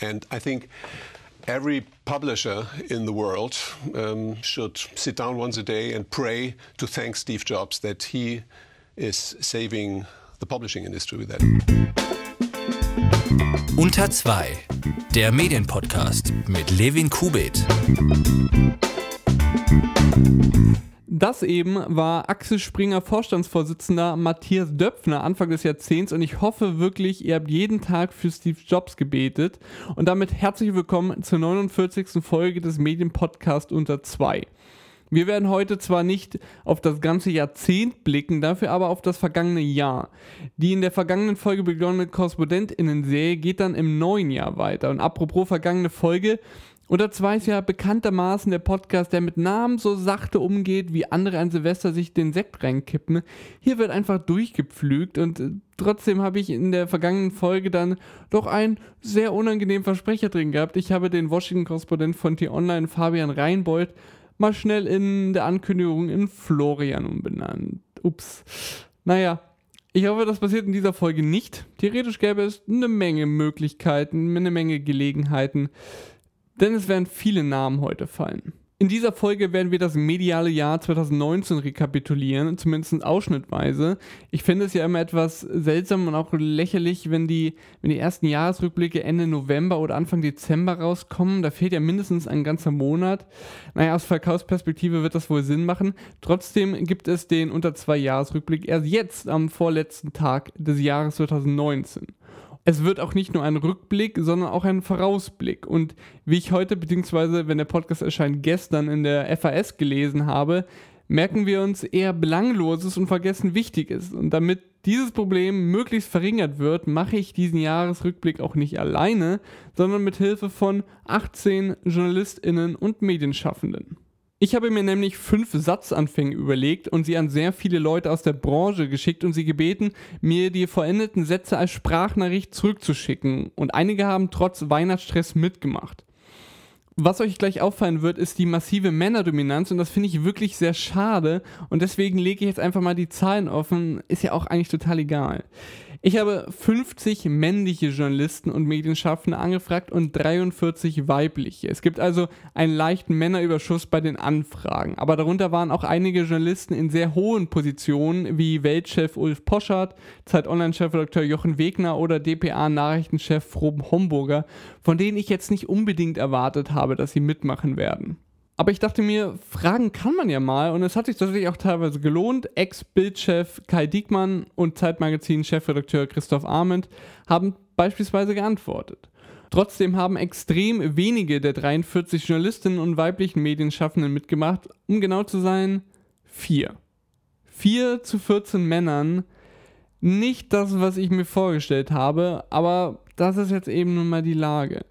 And I think every publisher in the world um, should sit down once a day and pray to thank Steve Jobs that he is saving the publishing industry with that. Unter 2, der Medienpodcast mit Levin Kubit. Das eben war Axel Springer Vorstandsvorsitzender Matthias Döpfner Anfang des Jahrzehnts und ich hoffe wirklich, ihr habt jeden Tag für Steve Jobs gebetet und damit herzlich willkommen zur 49. Folge des Medienpodcasts unter 2. Wir werden heute zwar nicht auf das ganze Jahrzehnt blicken, dafür aber auf das vergangene Jahr. Die in der vergangenen Folge begonnene KorrespondentInnen-Serie geht dann im neuen Jahr weiter. Und apropos vergangene Folge, oder zwar ist ja bekanntermaßen der Podcast, der mit Namen so sachte umgeht, wie andere an Silvester sich den Sekt reinkippen. Hier wird einfach durchgepflügt und äh, trotzdem habe ich in der vergangenen Folge dann doch einen sehr unangenehmen Versprecher drin gehabt. Ich habe den Washington-Korrespondent von T-Online, Fabian Reinbold, mal schnell in der Ankündigung in Florian umbenannt. Ups. Naja, ich hoffe, das passiert in dieser Folge nicht. Theoretisch gäbe es eine Menge Möglichkeiten, eine Menge Gelegenheiten denn es werden viele Namen heute fallen. In dieser Folge werden wir das mediale Jahr 2019 rekapitulieren, zumindest ausschnittweise. Ich finde es ja immer etwas seltsam und auch lächerlich, wenn die, wenn die ersten Jahresrückblicke Ende November oder Anfang Dezember rauskommen. Da fehlt ja mindestens ein ganzer Monat. Naja, aus Verkaufsperspektive wird das wohl Sinn machen. Trotzdem gibt es den unter zwei Jahresrückblick erst jetzt am vorletzten Tag des Jahres 2019 es wird auch nicht nur ein Rückblick, sondern auch ein Vorausblick. Und wie ich heute, beziehungsweise wenn der Podcast erscheint, gestern in der FAS gelesen habe, merken wir uns eher Belangloses und vergessen Wichtiges. Und damit dieses Problem möglichst verringert wird, mache ich diesen Jahresrückblick auch nicht alleine, sondern mit Hilfe von 18 JournalistInnen und Medienschaffenden. Ich habe mir nämlich fünf Satzanfänge überlegt und sie an sehr viele Leute aus der Branche geschickt und sie gebeten, mir die vollendeten Sätze als Sprachnachricht zurückzuschicken. Und einige haben trotz Weihnachtsstress mitgemacht. Was euch gleich auffallen wird, ist die massive Männerdominanz und das finde ich wirklich sehr schade und deswegen lege ich jetzt einfach mal die Zahlen offen. Ist ja auch eigentlich total egal. Ich habe 50 männliche Journalisten und Medienschaffende angefragt und 43 weibliche. Es gibt also einen leichten Männerüberschuss bei den Anfragen. Aber darunter waren auch einige Journalisten in sehr hohen Positionen wie Weltchef Ulf Poschardt, Zeit Online-Chefredakteur Jochen Wegner oder DPA-Nachrichtenchef Rob Homburger, von denen ich jetzt nicht unbedingt erwartet habe, dass sie mitmachen werden. Aber ich dachte mir, fragen kann man ja mal und es hat sich tatsächlich auch teilweise gelohnt. Ex-Bildchef Kai Diekmann und Zeitmagazin-Chefredakteur Christoph Arment haben beispielsweise geantwortet. Trotzdem haben extrem wenige der 43 Journalistinnen und weiblichen Medienschaffenden mitgemacht, um genau zu sein, vier. Vier zu 14 Männern. Nicht das, was ich mir vorgestellt habe, aber das ist jetzt eben nun mal die Lage.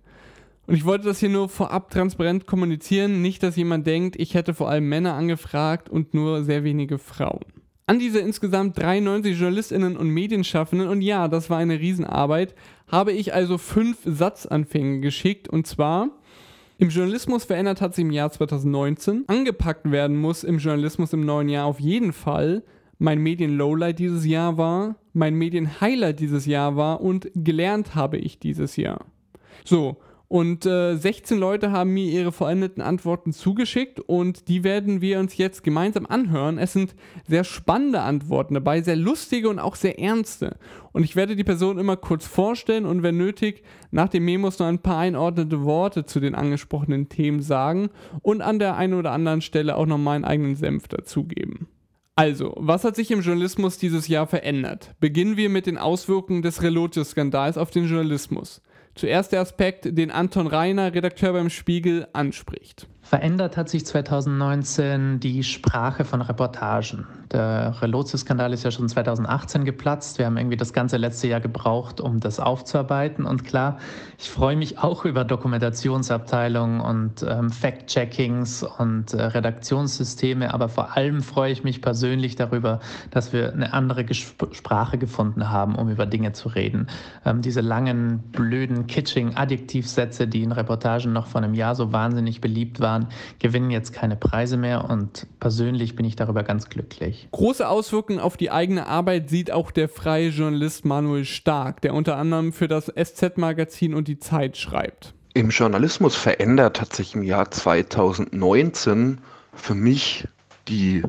Und ich wollte das hier nur vorab transparent kommunizieren, nicht, dass jemand denkt, ich hätte vor allem Männer angefragt und nur sehr wenige Frauen. An diese insgesamt 93 JournalistInnen und Medienschaffenden, und ja, das war eine Riesenarbeit, habe ich also fünf Satzanfänge geschickt, und zwar im Journalismus verändert hat sich im Jahr 2019. Angepackt werden muss im Journalismus im neuen Jahr auf jeden Fall. Mein Medien-Lowlight dieses Jahr war, mein Medien-Highlight dieses Jahr war und gelernt habe ich dieses Jahr. So, und äh, 16 Leute haben mir ihre vollendeten Antworten zugeschickt und die werden wir uns jetzt gemeinsam anhören. Es sind sehr spannende Antworten dabei, sehr lustige und auch sehr ernste. Und ich werde die Person immer kurz vorstellen und wenn nötig nach dem Memos noch ein paar einordnete Worte zu den angesprochenen Themen sagen und an der einen oder anderen Stelle auch noch meinen eigenen Senf dazugeben. Also, was hat sich im Journalismus dieses Jahr verändert? Beginnen wir mit den Auswirkungen des Relotius-Skandals auf den Journalismus. Zuerst der Aspekt, den Anton Reiner, Redakteur beim Spiegel, anspricht. Verändert hat sich 2019 die Sprache von Reportagen. Der Relotius-Skandal ist ja schon 2018 geplatzt. Wir haben irgendwie das ganze letzte Jahr gebraucht, um das aufzuarbeiten. Und klar, ich freue mich auch über Dokumentationsabteilungen und ähm, Fact-Checkings und äh, Redaktionssysteme. Aber vor allem freue ich mich persönlich darüber, dass wir eine andere Gesp Sprache gefunden haben, um über Dinge zu reden. Ähm, diese langen, blöden, kitsching Adjektivsätze, die in Reportagen noch vor einem Jahr so wahnsinnig beliebt waren, Jahren, gewinnen jetzt keine Preise mehr und persönlich bin ich darüber ganz glücklich. Große Auswirkungen auf die eigene Arbeit sieht auch der freie Journalist Manuel Stark, der unter anderem für das SZ-Magazin und die Zeit schreibt. Im Journalismus verändert hat sich im Jahr 2019 für mich die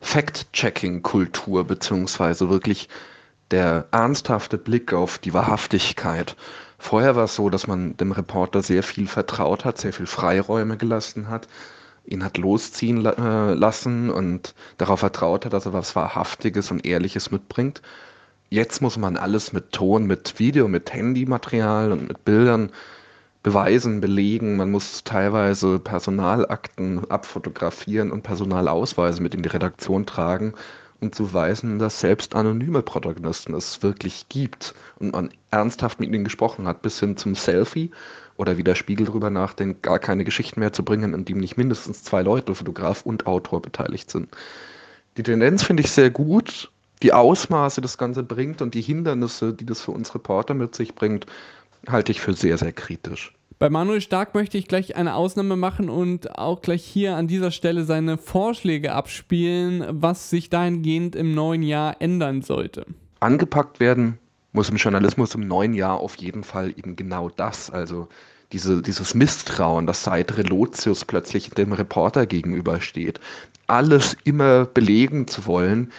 Fact-Checking-Kultur beziehungsweise wirklich der ernsthafte Blick auf die Wahrhaftigkeit. Vorher war es so, dass man dem Reporter sehr viel vertraut hat, sehr viel Freiräume gelassen hat, ihn hat losziehen äh, lassen und darauf vertraut hat, dass er was Wahrhaftiges und Ehrliches mitbringt. Jetzt muss man alles mit Ton, mit Video, mit Handymaterial und mit Bildern beweisen, belegen. Man muss teilweise Personalakten abfotografieren und Personalausweise mit in die Redaktion tragen, um zu weisen, dass selbst anonyme Protagonisten es wirklich gibt und man ernsthaft mit ihnen gesprochen hat, bis hin zum Selfie oder wie der Spiegel darüber nachdenkt, gar keine Geschichten mehr zu bringen, in dem nicht mindestens zwei Leute, Fotograf und Autor, beteiligt sind. Die Tendenz finde ich sehr gut. Die Ausmaße das Ganze bringt und die Hindernisse, die das für uns Reporter mit sich bringt, halte ich für sehr, sehr kritisch. Bei Manuel Stark möchte ich gleich eine Ausnahme machen und auch gleich hier an dieser Stelle seine Vorschläge abspielen, was sich dahingehend im neuen Jahr ändern sollte. Angepackt werden muss im Journalismus im neuen Jahr auf jeden Fall eben genau das. Also diese, dieses Misstrauen, das seit Relotius plötzlich dem Reporter gegenübersteht. Alles immer belegen zu wollen,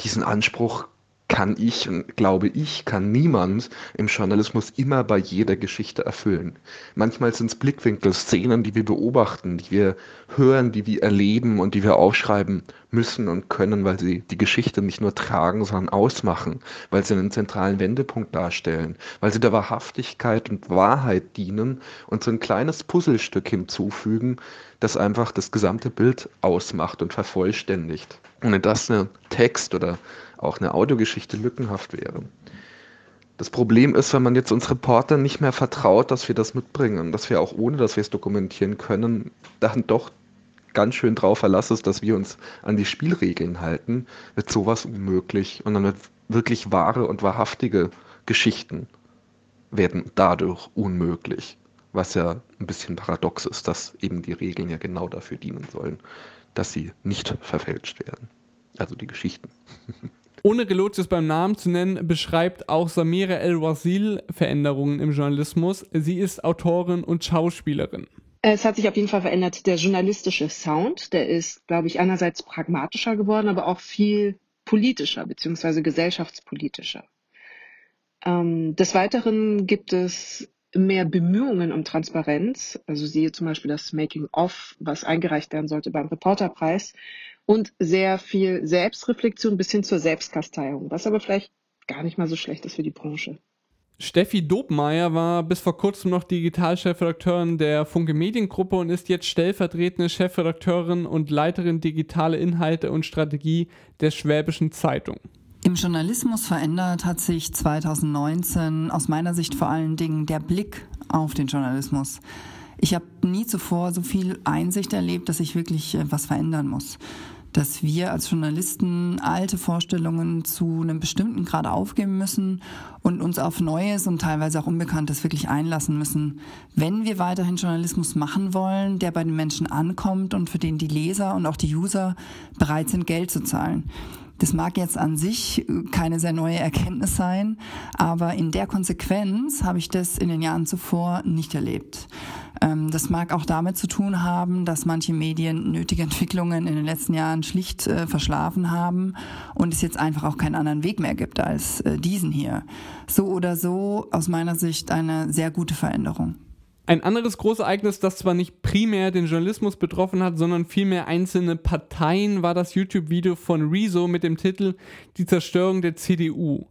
diesen Anspruch kann ich und glaube ich, kann niemand im Journalismus immer bei jeder Geschichte erfüllen. Manchmal sind es Blickwinkel, Szenen, die wir beobachten, die wir hören, die wir erleben und die wir aufschreiben müssen und können, weil sie die Geschichte nicht nur tragen, sondern ausmachen, weil sie einen zentralen Wendepunkt darstellen, weil sie der Wahrhaftigkeit und Wahrheit dienen und so ein kleines Puzzlestück hinzufügen, das einfach das gesamte Bild ausmacht und vervollständigt. Ohne das ein Text oder auch eine Audiogeschichte lückenhaft wäre. Das Problem ist, wenn man jetzt uns Reporter nicht mehr vertraut, dass wir das mitbringen, dass wir auch ohne, dass wir es dokumentieren können, dann doch ganz schön drauf verlassen ist, dass wir uns an die Spielregeln halten, wird sowas unmöglich und dann wird wirklich wahre und wahrhaftige Geschichten werden dadurch unmöglich, was ja ein bisschen paradox ist, dass eben die Regeln ja genau dafür dienen sollen, dass sie nicht verfälscht werden. Also die Geschichten. Ohne Relotius beim Namen zu nennen, beschreibt auch Samira El-Wazil Veränderungen im Journalismus. Sie ist Autorin und Schauspielerin. Es hat sich auf jeden Fall verändert, der journalistische Sound. Der ist, glaube ich, einerseits pragmatischer geworden, aber auch viel politischer bzw. gesellschaftspolitischer. Ähm, des Weiteren gibt es mehr Bemühungen um Transparenz. Also siehe zum Beispiel das Making-of, was eingereicht werden sollte beim Reporterpreis und sehr viel Selbstreflexion bis hin zur Selbstkasteiung, was aber vielleicht gar nicht mal so schlecht ist für die Branche. Steffi Dobmeier war bis vor kurzem noch Digitalchefredakteurin der Funke Mediengruppe und ist jetzt stellvertretende Chefredakteurin und Leiterin digitale Inhalte und Strategie der Schwäbischen Zeitung. Im Journalismus verändert hat sich 2019 aus meiner Sicht vor allen Dingen der Blick auf den Journalismus. Ich habe nie zuvor so viel Einsicht erlebt, dass ich wirklich äh, was verändern muss. Dass wir als Journalisten alte Vorstellungen zu einem bestimmten Grad aufgeben müssen und uns auf Neues und teilweise auch Unbekanntes wirklich einlassen müssen, wenn wir weiterhin Journalismus machen wollen, der bei den Menschen ankommt und für den die Leser und auch die User bereit sind, Geld zu zahlen. Das mag jetzt an sich keine sehr neue Erkenntnis sein, aber in der Konsequenz habe ich das in den Jahren zuvor nicht erlebt. Ähm, das mag auch damit zu tun haben, dass manche Medien nötige Entwicklungen in den letzten Jahren schlicht äh, verschlafen haben und es jetzt einfach auch keinen anderen Weg mehr gibt als äh, diesen hier. So oder so aus meiner Sicht eine sehr gute Veränderung. Ein anderes Großereignis, das zwar nicht primär den Journalismus betroffen hat, sondern vielmehr einzelne Parteien, war das YouTube-Video von Rezo mit dem Titel Die Zerstörung der CDU.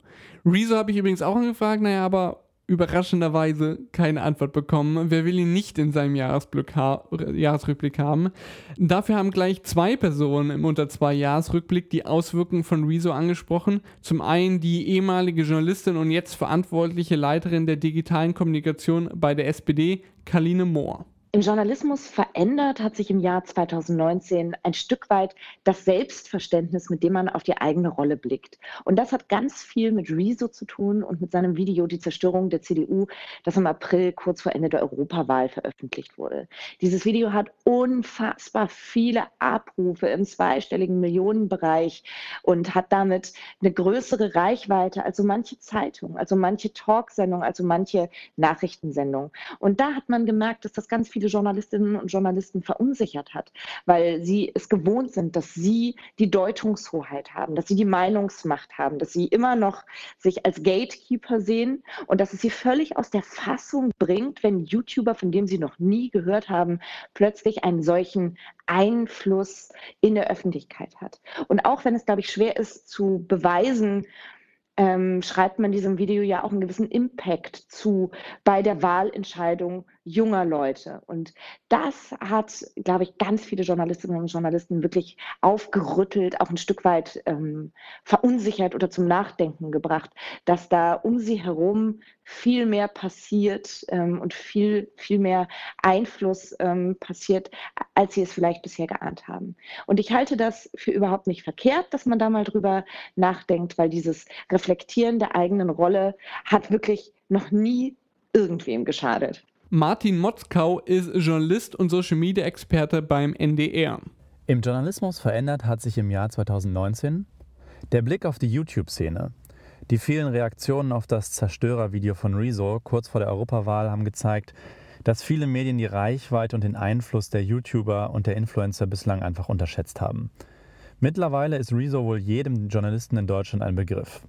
Rezo habe ich übrigens auch angefragt, naja, aber überraschenderweise keine Antwort bekommen. Wer will ihn nicht in seinem Jahresrückblick haben? Dafür haben gleich zwei Personen im unter zwei Jahresrückblick die Auswirkungen von Rezo angesprochen. Zum einen die ehemalige Journalistin und jetzt verantwortliche Leiterin der digitalen Kommunikation bei der SPD, Kaline Mohr. Im Journalismus verändert hat sich im Jahr 2019 ein Stück weit das Selbstverständnis, mit dem man auf die eigene Rolle blickt. Und das hat ganz viel mit Rezo zu tun und mit seinem Video Die Zerstörung der CDU, das im April kurz vor Ende der Europawahl veröffentlicht wurde. Dieses Video hat unfassbar viele Abrufe im zweistelligen Millionenbereich und hat damit eine größere Reichweite als so manche Zeitung, also manche Talksendung, also manche Nachrichtensendung. Und da hat man gemerkt, dass das ganz viel viele Journalistinnen und Journalisten verunsichert hat, weil sie es gewohnt sind, dass sie die Deutungshoheit haben, dass sie die Meinungsmacht haben, dass sie immer noch sich als Gatekeeper sehen und dass es sie völlig aus der Fassung bringt, wenn YouTuber, von dem sie noch nie gehört haben, plötzlich einen solchen Einfluss in der Öffentlichkeit hat. Und auch wenn es, glaube ich, schwer ist zu beweisen, ähm, schreibt man diesem Video ja auch einen gewissen Impact zu bei der Wahlentscheidung junger Leute. Und das hat, glaube ich, ganz viele Journalistinnen und Journalisten wirklich aufgerüttelt, auch ein Stück weit ähm, verunsichert oder zum Nachdenken gebracht, dass da um sie herum viel mehr passiert ähm, und viel, viel mehr Einfluss ähm, passiert, als sie es vielleicht bisher geahnt haben. Und ich halte das für überhaupt nicht verkehrt, dass man da mal drüber nachdenkt, weil dieses Reflektieren der eigenen Rolle hat wirklich noch nie irgendwem geschadet. Martin Motzkau ist Journalist und Social Media Experte beim NDR. Im Journalismus verändert hat sich im Jahr 2019 der Blick auf die YouTube-Szene. Die vielen Reaktionen auf das Zerstörervideo von Rezo kurz vor der Europawahl haben gezeigt, dass viele Medien die Reichweite und den Einfluss der YouTuber und der Influencer bislang einfach unterschätzt haben. Mittlerweile ist Rezo wohl jedem Journalisten in Deutschland ein Begriff.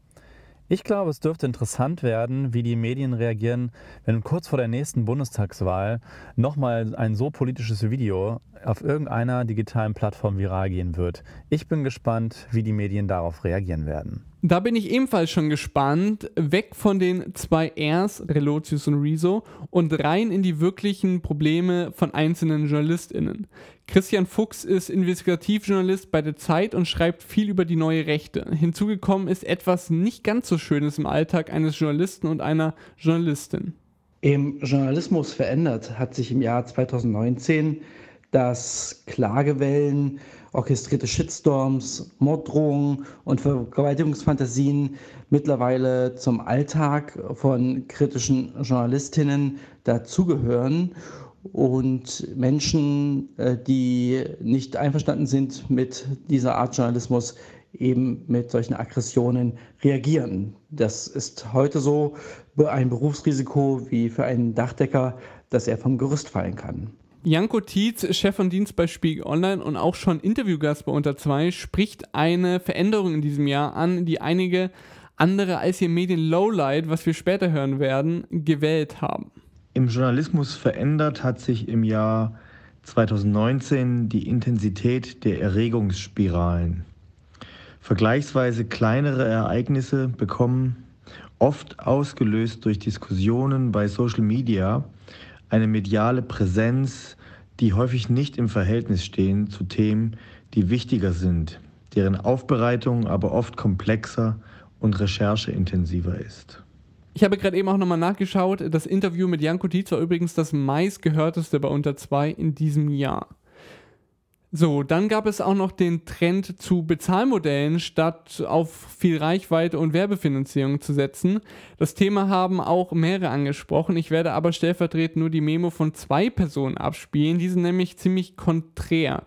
Ich glaube, es dürfte interessant werden, wie die Medien reagieren, wenn kurz vor der nächsten Bundestagswahl nochmal ein so politisches Video auf irgendeiner digitalen Plattform viral gehen wird. Ich bin gespannt, wie die Medien darauf reagieren werden. Da bin ich ebenfalls schon gespannt. Weg von den zwei Rs, Relotius und Rezo, und rein in die wirklichen Probleme von einzelnen JournalistInnen. Christian Fuchs ist Investigativjournalist bei der Zeit und schreibt viel über die neue Rechte. Hinzugekommen ist etwas nicht ganz so Schönes im Alltag eines Journalisten und einer Journalistin. Im Journalismus verändert hat sich im Jahr 2019 dass Klagewellen, orchestrierte Shitstorms, Morddrohungen und Vergewaltigungsfantasien mittlerweile zum Alltag von kritischen Journalistinnen dazugehören und Menschen, äh, die nicht einverstanden sind mit dieser Art Journalismus, eben mit solchen Aggressionen reagieren. Das ist heute so ein Berufsrisiko wie für einen Dachdecker, dass er vom Gerüst fallen kann. Janko Tietz, Chef von Dienst bei Spiegel Online und auch schon Interviewgast bei Unter 2, spricht eine Veränderung in diesem Jahr an, die einige andere als ihr Medien Lowlight, was wir später hören werden, gewählt haben. Im Journalismus verändert hat sich im Jahr 2019 die Intensität der Erregungsspiralen. Vergleichsweise kleinere Ereignisse bekommen, oft ausgelöst durch Diskussionen bei Social Media, eine mediale Präsenz, die häufig nicht im Verhältnis stehen zu Themen, die wichtiger sind, deren Aufbereitung aber oft komplexer und rechercheintensiver ist. Ich habe gerade eben auch nochmal nachgeschaut. Das Interview mit Janko Tietz war übrigens das meistgehörteste bei Unter 2 in diesem Jahr. So, dann gab es auch noch den Trend zu Bezahlmodellen, statt auf viel Reichweite und Werbefinanzierung zu setzen. Das Thema haben auch mehrere angesprochen. Ich werde aber stellvertretend nur die Memo von zwei Personen abspielen. Die sind nämlich ziemlich konträr.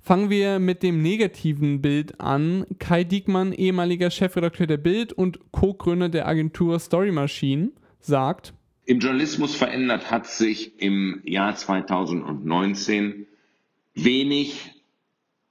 Fangen wir mit dem negativen Bild an. Kai Diekmann, ehemaliger Chefredakteur der Bild und Co-Gründer der Agentur Story Machine, sagt: Im Journalismus verändert hat sich im Jahr 2019 wenig,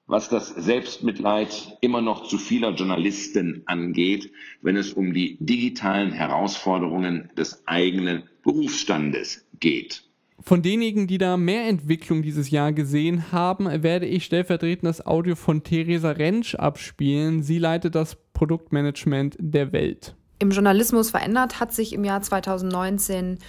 was das Selbstmitleid immer noch zu vieler Journalisten angeht, wenn es um die digitalen Herausforderungen des eigenen Berufsstandes geht. Von denjenigen, die da mehr Entwicklung dieses Jahr gesehen haben, werde ich stellvertretend das Audio von Theresa Rentsch abspielen. Sie leitet das Produktmanagement der Welt. Im Journalismus verändert hat sich im Jahr 2019,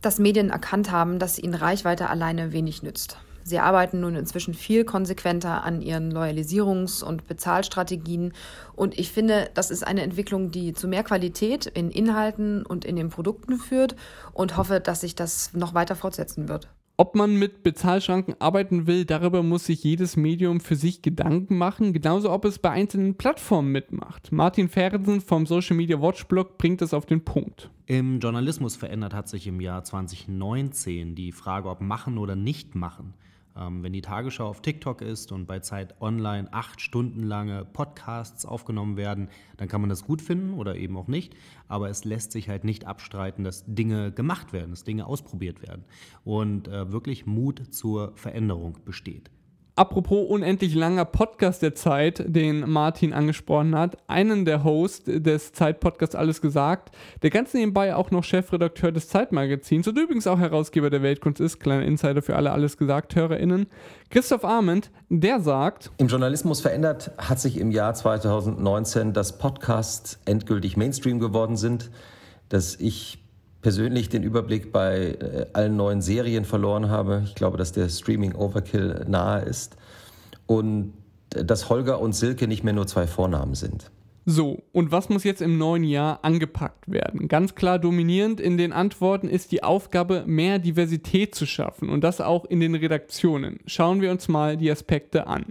dass Medien erkannt haben, dass ihnen Reichweite alleine wenig nützt. Sie arbeiten nun inzwischen viel konsequenter an ihren Loyalisierungs- und Bezahlstrategien. Und ich finde, das ist eine Entwicklung, die zu mehr Qualität in Inhalten und in den Produkten führt und hoffe, dass sich das noch weiter fortsetzen wird. Ob man mit Bezahlschranken arbeiten will, darüber muss sich jedes Medium für sich Gedanken machen, genauso ob es bei einzelnen Plattformen mitmacht. Martin Ferrensen vom Social Media Watch Blog bringt es auf den Punkt. Im Journalismus verändert hat sich im Jahr 2019 die Frage, ob machen oder nicht machen. Ähm, wenn die Tagesschau auf TikTok ist und bei Zeit Online acht Stunden lange Podcasts aufgenommen werden, dann kann man das gut finden oder eben auch nicht. Aber es lässt sich halt nicht abstreiten, dass Dinge gemacht werden, dass Dinge ausprobiert werden und äh, wirklich Mut zur Veränderung besteht. Apropos unendlich langer Podcast der Zeit, den Martin angesprochen hat, einen der Hosts des Zeitpodcasts Alles gesagt, der ganz nebenbei auch noch Chefredakteur des Zeitmagazins und übrigens auch Herausgeber der Weltkunst ist, kleiner Insider für alle Alles gesagt HörerInnen, Christoph Arment, der sagt: Im Journalismus verändert hat sich im Jahr 2019, dass Podcasts endgültig Mainstream geworden sind, dass ich persönlich den Überblick bei äh, allen neuen Serien verloren habe. Ich glaube, dass der Streaming-Overkill nahe ist und äh, dass Holger und Silke nicht mehr nur zwei Vornamen sind. So, und was muss jetzt im neuen Jahr angepackt werden? Ganz klar dominierend in den Antworten ist die Aufgabe, mehr Diversität zu schaffen und das auch in den Redaktionen. Schauen wir uns mal die Aspekte an.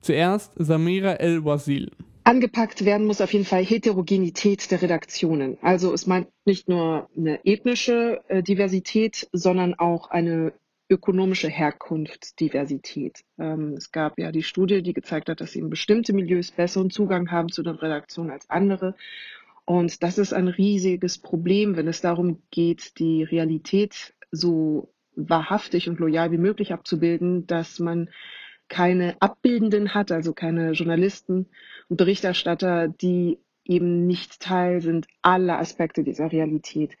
Zuerst Samira El-Wazil. Angepackt werden muss auf jeden Fall Heterogenität der Redaktionen. Also es meint nicht nur eine ethnische äh, Diversität, sondern auch eine ökonomische Herkunftsdiversität. Ähm, es gab ja die Studie, die gezeigt hat, dass eben bestimmte Milieus besseren Zugang haben zu den Redaktionen als andere. Und das ist ein riesiges Problem, wenn es darum geht, die Realität so wahrhaftig und loyal wie möglich abzubilden, dass man keine Abbildenden hat, also keine Journalisten Berichterstatter, die eben nicht Teil sind aller Aspekte dieser Realität.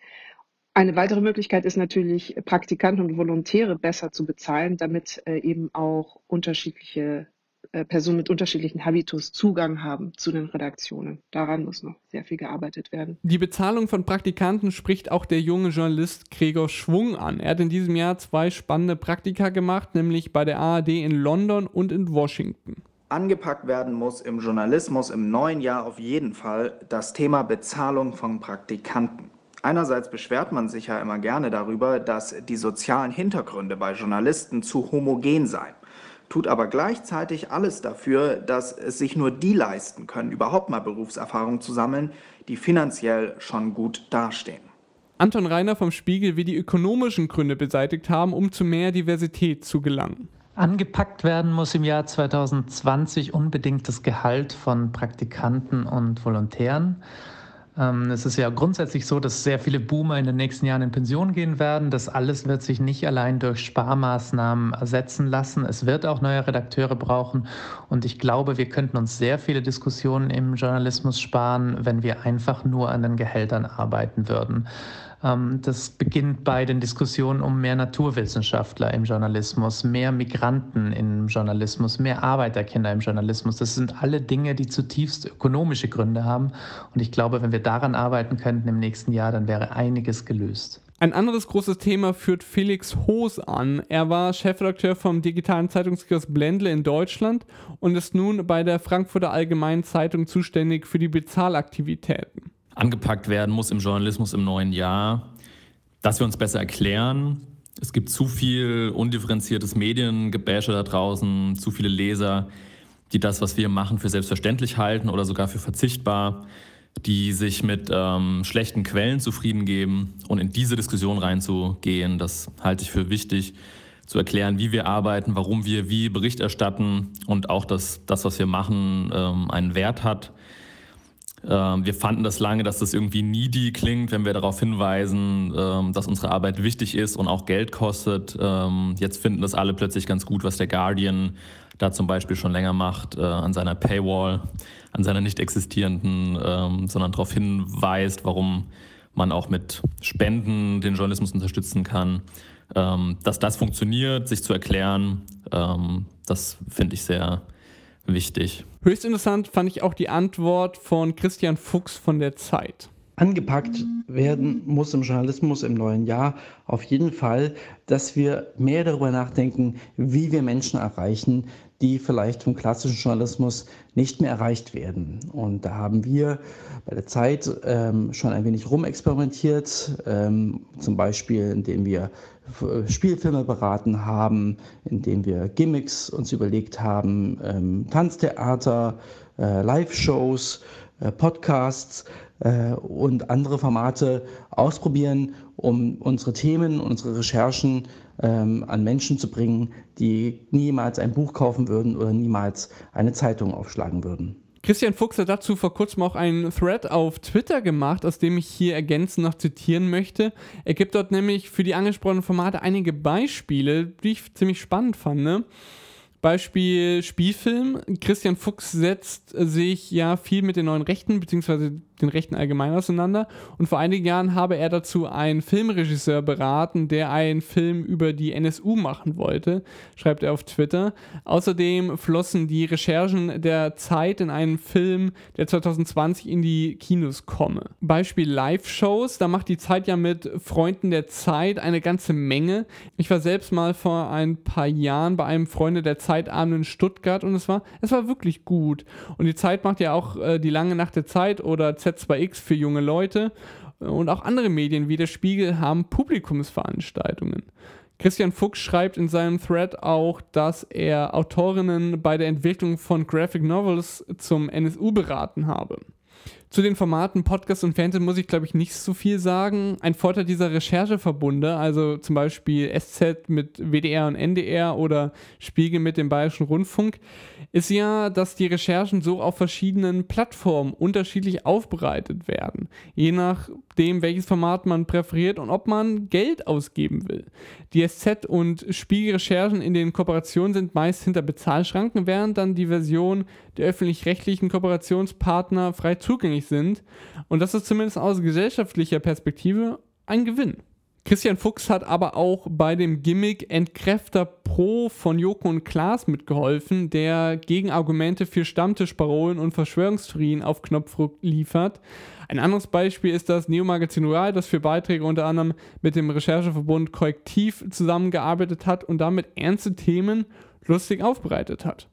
Eine weitere Möglichkeit ist natürlich, Praktikanten und Volontäre besser zu bezahlen, damit äh, eben auch unterschiedliche äh, Personen mit unterschiedlichen Habitus Zugang haben zu den Redaktionen. Daran muss noch sehr viel gearbeitet werden. Die Bezahlung von Praktikanten spricht auch der junge Journalist Gregor Schwung an. Er hat in diesem Jahr zwei spannende Praktika gemacht, nämlich bei der ARD in London und in Washington. Angepackt werden muss im Journalismus im neuen Jahr auf jeden Fall das Thema Bezahlung von Praktikanten. Einerseits beschwert man sich ja immer gerne darüber, dass die sozialen Hintergründe bei Journalisten zu homogen seien tut aber gleichzeitig alles dafür, dass es sich nur die leisten können, überhaupt mal Berufserfahrung zu sammeln, die finanziell schon gut dastehen. Anton Reiner vom Spiegel will die ökonomischen Gründe beseitigt haben, um zu mehr Diversität zu gelangen. Angepackt werden muss im Jahr 2020 unbedingt das Gehalt von Praktikanten und Volontären. Ähm, es ist ja grundsätzlich so, dass sehr viele Boomer in den nächsten Jahren in Pension gehen werden. Das alles wird sich nicht allein durch Sparmaßnahmen ersetzen lassen. Es wird auch neue Redakteure brauchen. Und ich glaube, wir könnten uns sehr viele Diskussionen im Journalismus sparen, wenn wir einfach nur an den Gehältern arbeiten würden. Ähm, das beginnt bei den Diskussionen um mehr Naturwissenschaftler im Journalismus, mehr Migranten im Journalismus, mehr Arbeiterkinder im Journalismus. Das sind alle Dinge, die zutiefst ökonomische Gründe haben. Und ich glaube, wenn wir daran arbeiten könnten im nächsten Jahr, dann wäre einiges gelöst. Ein anderes großes Thema führt Felix Hoos an. Er war Chefredakteur vom digitalen Zeitungskiosk Blendle in Deutschland und ist nun bei der Frankfurter Allgemeinen Zeitung zuständig für die Bezahlaktivitäten angepackt werden muss im Journalismus im neuen Jahr, dass wir uns besser erklären. Es gibt zu viel undifferenziertes Mediengebäsche da draußen, zu viele Leser, die das, was wir machen, für selbstverständlich halten oder sogar für verzichtbar, die sich mit ähm, schlechten Quellen zufrieden geben. Und in diese Diskussion reinzugehen, das halte ich für wichtig, zu erklären, wie wir arbeiten, warum wir wie Bericht erstatten und auch, dass das, was wir machen, ähm, einen Wert hat. Ähm, wir fanden das lange, dass das irgendwie needy klingt, wenn wir darauf hinweisen, ähm, dass unsere Arbeit wichtig ist und auch Geld kostet. Ähm, jetzt finden das alle plötzlich ganz gut, was der Guardian da zum Beispiel schon länger macht, äh, an seiner Paywall, an seiner nicht existierenden, sondern darauf hinweist, warum man auch mit Spenden den Journalismus unterstützen kann. dass das funktioniert, sich zu erklären, das finde ich sehr wichtig. Höchst interessant fand ich auch die Antwort von Christian Fuchs von der Zeit. Angepackt werden muss im Journalismus im neuen Jahr auf jeden Fall, dass wir mehr darüber nachdenken, wie wir Menschen erreichen, die vielleicht vom klassischen Journalismus nicht mehr erreicht werden. Und da haben wir bei der Zeit ähm, schon ein wenig rumexperimentiert, ähm, zum Beispiel indem wir Spielfilme beraten haben, indem wir Gimmicks uns überlegt haben, ähm, Tanztheater, äh, Live-Shows, äh, Podcasts äh, und andere Formate ausprobieren, um unsere Themen, unsere Recherchen ähm, an Menschen zu bringen, die niemals ein Buch kaufen würden oder niemals eine Zeitung aufschlagen würden. Christian Fuchs hat dazu vor kurzem auch einen Thread auf Twitter gemacht, aus dem ich hier ergänzend noch zitieren möchte. Er gibt dort nämlich für die angesprochenen Formate einige Beispiele, die ich ziemlich spannend fand. Ne? Beispiel Spielfilm. Christian Fuchs setzt sich ja viel mit den neuen Rechten bzw. den Rechten allgemein auseinander und vor einigen Jahren habe er dazu einen Filmregisseur beraten, der einen Film über die NSU machen wollte, schreibt er auf Twitter. Außerdem flossen die Recherchen der Zeit in einen Film, der 2020 in die Kinos komme. Beispiel Live-Shows, da macht die Zeit ja mit Freunden der Zeit eine ganze Menge. Ich war selbst mal vor ein paar Jahren bei einem Freunde der Zeit Zeitabend in Stuttgart und es war, es war wirklich gut. Und die Zeit macht ja auch äh, die lange Nacht der Zeit oder Z2X für junge Leute. Und auch andere Medien wie der Spiegel haben Publikumsveranstaltungen. Christian Fuchs schreibt in seinem Thread auch, dass er Autorinnen bei der Entwicklung von Graphic Novels zum NSU beraten habe. Zu den Formaten Podcast und Fernsehen muss ich, glaube ich, nicht so viel sagen. Ein Vorteil dieser Rechercheverbunde, also zum Beispiel SZ mit WDR und NDR oder Spiegel mit dem Bayerischen Rundfunk, ist ja, dass die Recherchen so auf verschiedenen Plattformen unterschiedlich aufbereitet werden. Je nachdem, welches Format man präferiert und ob man Geld ausgeben will. Die SZ und Spiegelrecherchen in den Kooperationen sind meist hinter Bezahlschranken, während dann die Version der öffentlich-rechtlichen Kooperationspartner frei zugänglich sind. Und das ist zumindest aus gesellschaftlicher Perspektive ein Gewinn. Christian Fuchs hat aber auch bei dem Gimmick Entkräfter Pro von Joko und Klaas mitgeholfen, der Gegenargumente für Stammtischparolen und Verschwörungstheorien auf Knopfdruck liefert. Ein anderes Beispiel ist das Neo-Magazin Royal, das für Beiträge unter anderem mit dem Rechercheverbund Korrektiv zusammengearbeitet hat und damit ernste Themen lustig aufbereitet hat.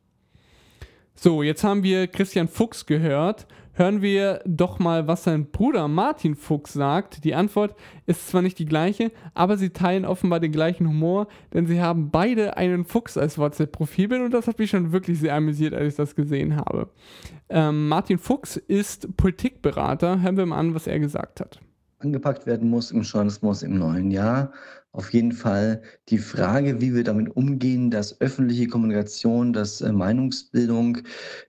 So, jetzt haben wir Christian Fuchs gehört. Hören wir doch mal, was sein Bruder Martin Fuchs sagt. Die Antwort ist zwar nicht die gleiche, aber sie teilen offenbar den gleichen Humor, denn sie haben beide einen Fuchs als WhatsApp-Profilbild und das hat mich schon wirklich sehr amüsiert, als ich das gesehen habe. Ähm, Martin Fuchs ist Politikberater. Hören wir mal an, was er gesagt hat. Angepackt werden muss im Journalismus im neuen Jahr auf jeden Fall die Frage, wie wir damit umgehen, dass öffentliche Kommunikation, dass äh, Meinungsbildung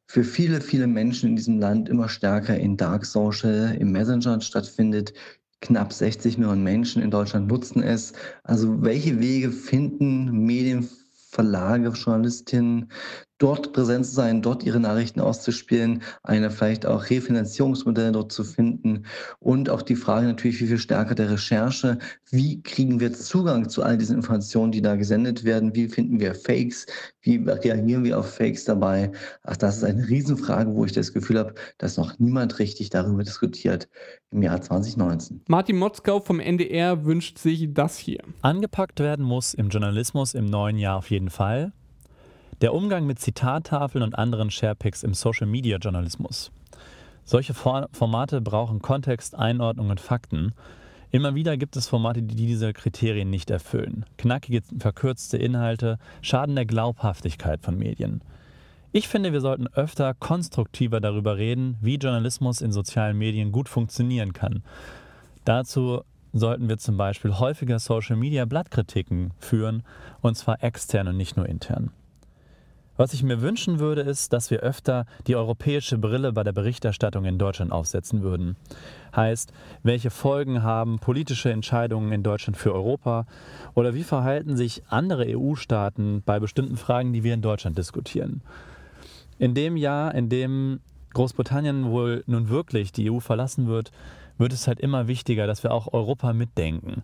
für viele, viele Menschen in diesem Land immer stärker in Dark Social, im Messenger stattfindet. Knapp 60 Millionen Menschen in Deutschland nutzen es. Also welche Wege finden Medienverlage, Journalistinnen, dort präsent zu sein, dort ihre Nachrichten auszuspielen, eine vielleicht auch Refinanzierungsmodelle dort zu finden und auch die Frage natürlich, wie viel stärker der Recherche, wie kriegen wir Zugang zu all diesen Informationen, die da gesendet werden, wie finden wir Fakes, wie reagieren wir auf Fakes dabei. Ach, das ist eine Riesenfrage, wo ich das Gefühl habe, dass noch niemand richtig darüber diskutiert im Jahr 2019. Martin Motzkau vom NDR wünscht sich das hier. Angepackt werden muss im Journalismus im neuen Jahr auf jeden Fall. Der Umgang mit Zitattafeln und anderen Sharepics im Social-Media-Journalismus. Solche Formate brauchen Kontext, Einordnung und Fakten. Immer wieder gibt es Formate, die diese Kriterien nicht erfüllen. Knackige, verkürzte Inhalte schaden der Glaubhaftigkeit von Medien. Ich finde, wir sollten öfter konstruktiver darüber reden, wie Journalismus in sozialen Medien gut funktionieren kann. Dazu sollten wir zum Beispiel häufiger Social-Media-Blattkritiken führen, und zwar extern und nicht nur intern. Was ich mir wünschen würde, ist, dass wir öfter die europäische Brille bei der Berichterstattung in Deutschland aufsetzen würden. Heißt, welche Folgen haben politische Entscheidungen in Deutschland für Europa oder wie verhalten sich andere EU-Staaten bei bestimmten Fragen, die wir in Deutschland diskutieren. In dem Jahr, in dem Großbritannien wohl nun wirklich die EU verlassen wird, wird es halt immer wichtiger, dass wir auch Europa mitdenken.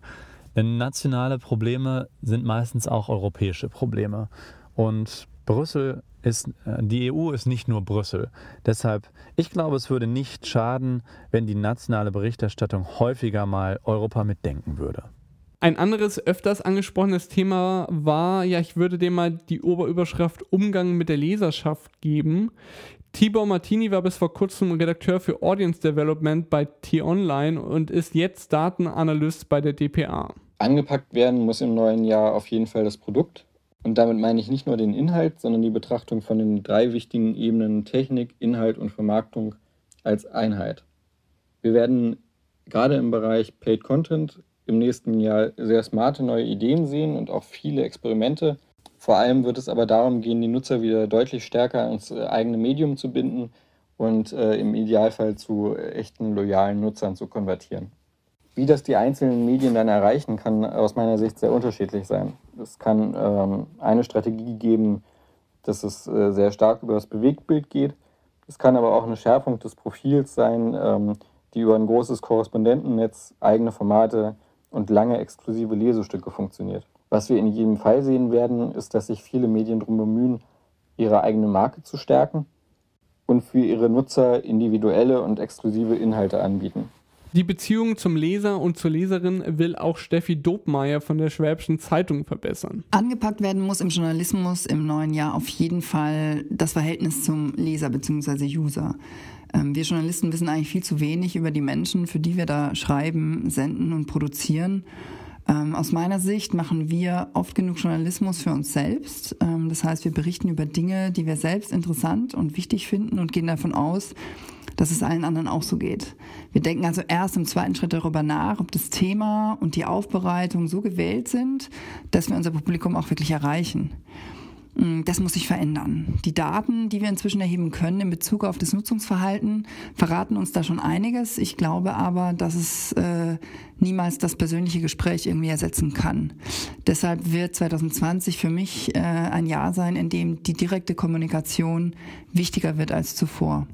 Denn nationale Probleme sind meistens auch europäische Probleme. Und Brüssel ist, äh, die EU ist nicht nur Brüssel. Deshalb, ich glaube, es würde nicht schaden, wenn die nationale Berichterstattung häufiger mal Europa mitdenken würde. Ein anderes öfters angesprochenes Thema war, ja, ich würde dem mal die Oberüberschrift Umgang mit der Leserschaft geben. Tibor Martini war bis vor kurzem Redakteur für Audience Development bei T-Online und ist jetzt Datenanalyst bei der DPA. Angepackt werden muss im neuen Jahr auf jeden Fall das Produkt. Und damit meine ich nicht nur den Inhalt, sondern die Betrachtung von den drei wichtigen Ebenen Technik, Inhalt und Vermarktung als Einheit. Wir werden gerade im Bereich Paid Content im nächsten Jahr sehr smarte neue Ideen sehen und auch viele Experimente. Vor allem wird es aber darum gehen, die Nutzer wieder deutlich stärker ans äh, eigene Medium zu binden und äh, im Idealfall zu echten loyalen Nutzern zu konvertieren. Wie das die einzelnen Medien dann erreichen, kann aus meiner Sicht sehr unterschiedlich sein. Es kann ähm, eine Strategie geben, dass es äh, sehr stark über das Bewegtbild geht. Es kann aber auch eine Schärfung des Profils sein, ähm, die über ein großes Korrespondentennetz, eigene Formate und lange exklusive Lesestücke funktioniert. Was wir in jedem Fall sehen werden, ist, dass sich viele Medien darum bemühen, ihre eigene Marke zu stärken und für ihre Nutzer individuelle und exklusive Inhalte anbieten. Die Beziehung zum Leser und zur Leserin will auch Steffi Dobmeier von der Schwäbischen Zeitung verbessern. Angepackt werden muss im Journalismus im neuen Jahr auf jeden Fall das Verhältnis zum Leser bzw. User. Ähm, wir Journalisten wissen eigentlich viel zu wenig über die Menschen, für die wir da schreiben, senden und produzieren. Ähm, aus meiner Sicht machen wir oft genug Journalismus für uns selbst. Ähm, das heißt, wir berichten über Dinge, die wir selbst interessant und wichtig finden und gehen davon aus, dass es allen anderen auch so geht. Wir denken also erst im zweiten Schritt darüber nach, ob das Thema und die Aufbereitung so gewählt sind, dass wir unser Publikum auch wirklich erreichen. Mm, das muss sich verändern. Die Daten, die wir inzwischen erheben können in Bezug auf das Nutzungsverhalten, verraten uns da schon einiges. Ich glaube aber, dass es äh, niemals das persönliche Gespräch irgendwie ersetzen kann. Deshalb wird 2020 für mich äh, ein Jahr sein, in dem die direkte Kommunikation wichtiger wird als zuvor.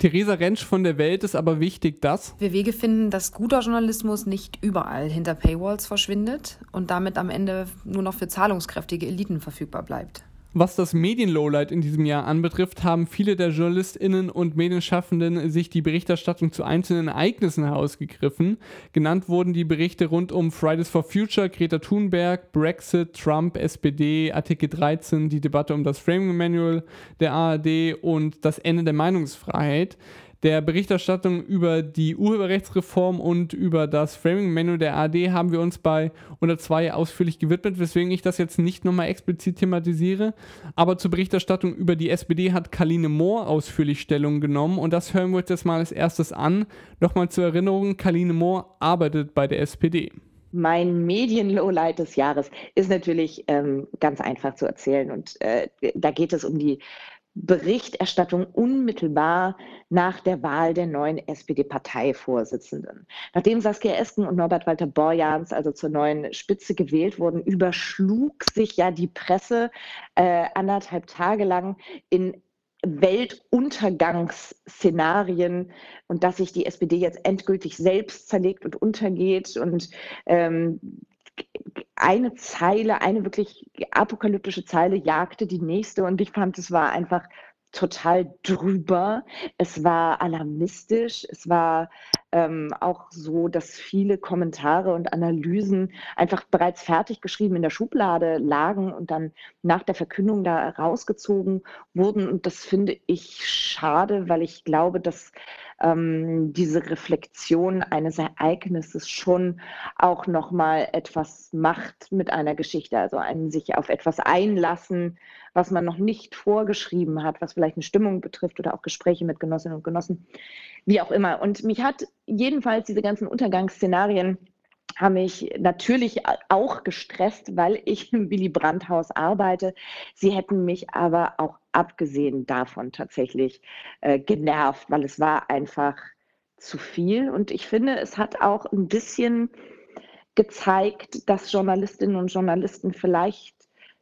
Theresa Rentsch von der Welt ist aber wichtig, dass wir Wege finden, dass guter Journalismus nicht überall hinter Paywalls verschwindet und damit am Ende nur noch für zahlungskräftige Eliten verfügbar bleibt. Was das Medien-Lowlight in diesem Jahr anbetrifft, haben viele der JournalistInnen und Medienschaffenden sich die Berichterstattung zu einzelnen Ereignissen herausgegriffen. Genannt wurden die Berichte rund um Fridays for Future, Greta Thunberg, Brexit, Trump, SPD, Artikel 13, die Debatte um das Framing Manual der ARD und das Ende der Meinungsfreiheit der Berichterstattung über die Urheberrechtsreform und über das Framing-Menu der AD haben wir uns bei 102 ausführlich gewidmet, weswegen ich das jetzt nicht nochmal explizit thematisiere. Aber zur Berichterstattung über die SPD hat Kaline Mohr ausführlich Stellung genommen und das hören wir uns jetzt mal als erstes an. Nochmal zur Erinnerung, Kaline Mohr arbeitet bei der SPD. Mein Medien-Lowlight des Jahres ist natürlich ähm, ganz einfach zu erzählen und äh, da geht es um die Berichterstattung unmittelbar nach der Wahl der neuen SPD-Parteivorsitzenden. Nachdem Saskia Esken und Norbert Walter Borjans also zur neuen Spitze gewählt wurden, überschlug sich ja die Presse äh, anderthalb Tage lang in Weltuntergangsszenarien und dass sich die SPD jetzt endgültig selbst zerlegt und untergeht und ähm, eine Zeile, eine wirklich apokalyptische Zeile jagte die nächste und ich fand, es war einfach total drüber. Es war alarmistisch. Es war ähm, auch so, dass viele Kommentare und Analysen einfach bereits fertig geschrieben in der Schublade lagen und dann nach der Verkündung da rausgezogen wurden. Und das finde ich schade, weil ich glaube, dass ähm, diese Reflexion eines Ereignisses schon auch nochmal etwas macht mit einer Geschichte, also einen sich auf etwas einlassen, was man noch nicht vorgeschrieben hat, was vielleicht eine Stimmung betrifft oder auch Gespräche mit Genossinnen und Genossen, wie auch immer. Und mich hat jedenfalls diese ganzen Untergangsszenarien haben mich natürlich auch gestresst, weil ich im Willy Brandt-Haus arbeite. Sie hätten mich aber auch abgesehen davon tatsächlich äh, genervt, weil es war einfach zu viel. Und ich finde, es hat auch ein bisschen gezeigt, dass Journalistinnen und Journalisten vielleicht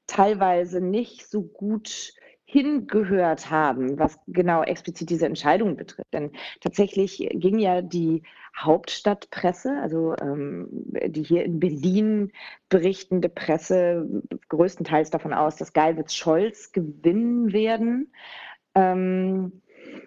teilweise nicht so gut hingehört haben, was genau explizit diese Entscheidung betrifft. Denn tatsächlich ging ja die Hauptstadtpresse, also ähm, die hier in Berlin berichtende Presse, größtenteils davon aus, dass Geilwitz Scholz gewinnen werden. Ähm,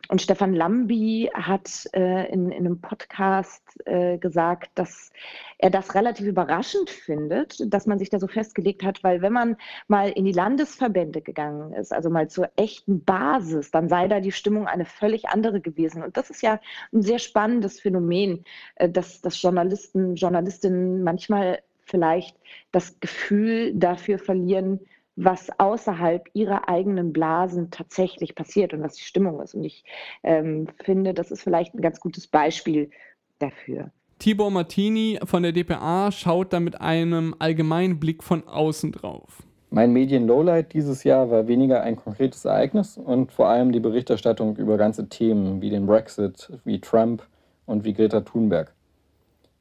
Und Stefan Lambi hat äh, in, in, einem Podcast äh, gesagt, dass er das relativ überraschend findet, dass man sich da so festgelegt hat, weil wenn man mal in die Landesverbände gegangen ist, also mal zur echten Basis, dann sei da die Stimmung eine völlig andere gewesen. Und das ist ja ein sehr spannendes Phänomen, äh, dass, dass Journalisten, Journalistinnen manchmal vielleicht das Gefühl dafür verlieren, was außerhalb ihrer eigenen Blasen tatsächlich passiert und was die Stimmung ist. Und ich ähm, finde, das ist vielleicht ein ganz gutes Beispiel dafür. Tibor Martini von der DPA schaut da mit einem allgemeinen Blick von außen drauf. Mein Medien-Lowlight dieses Jahr war weniger ein konkretes Ereignis und vor allem die Berichterstattung über ganze Themen wie den Brexit, wie Trump und wie Greta Thunberg.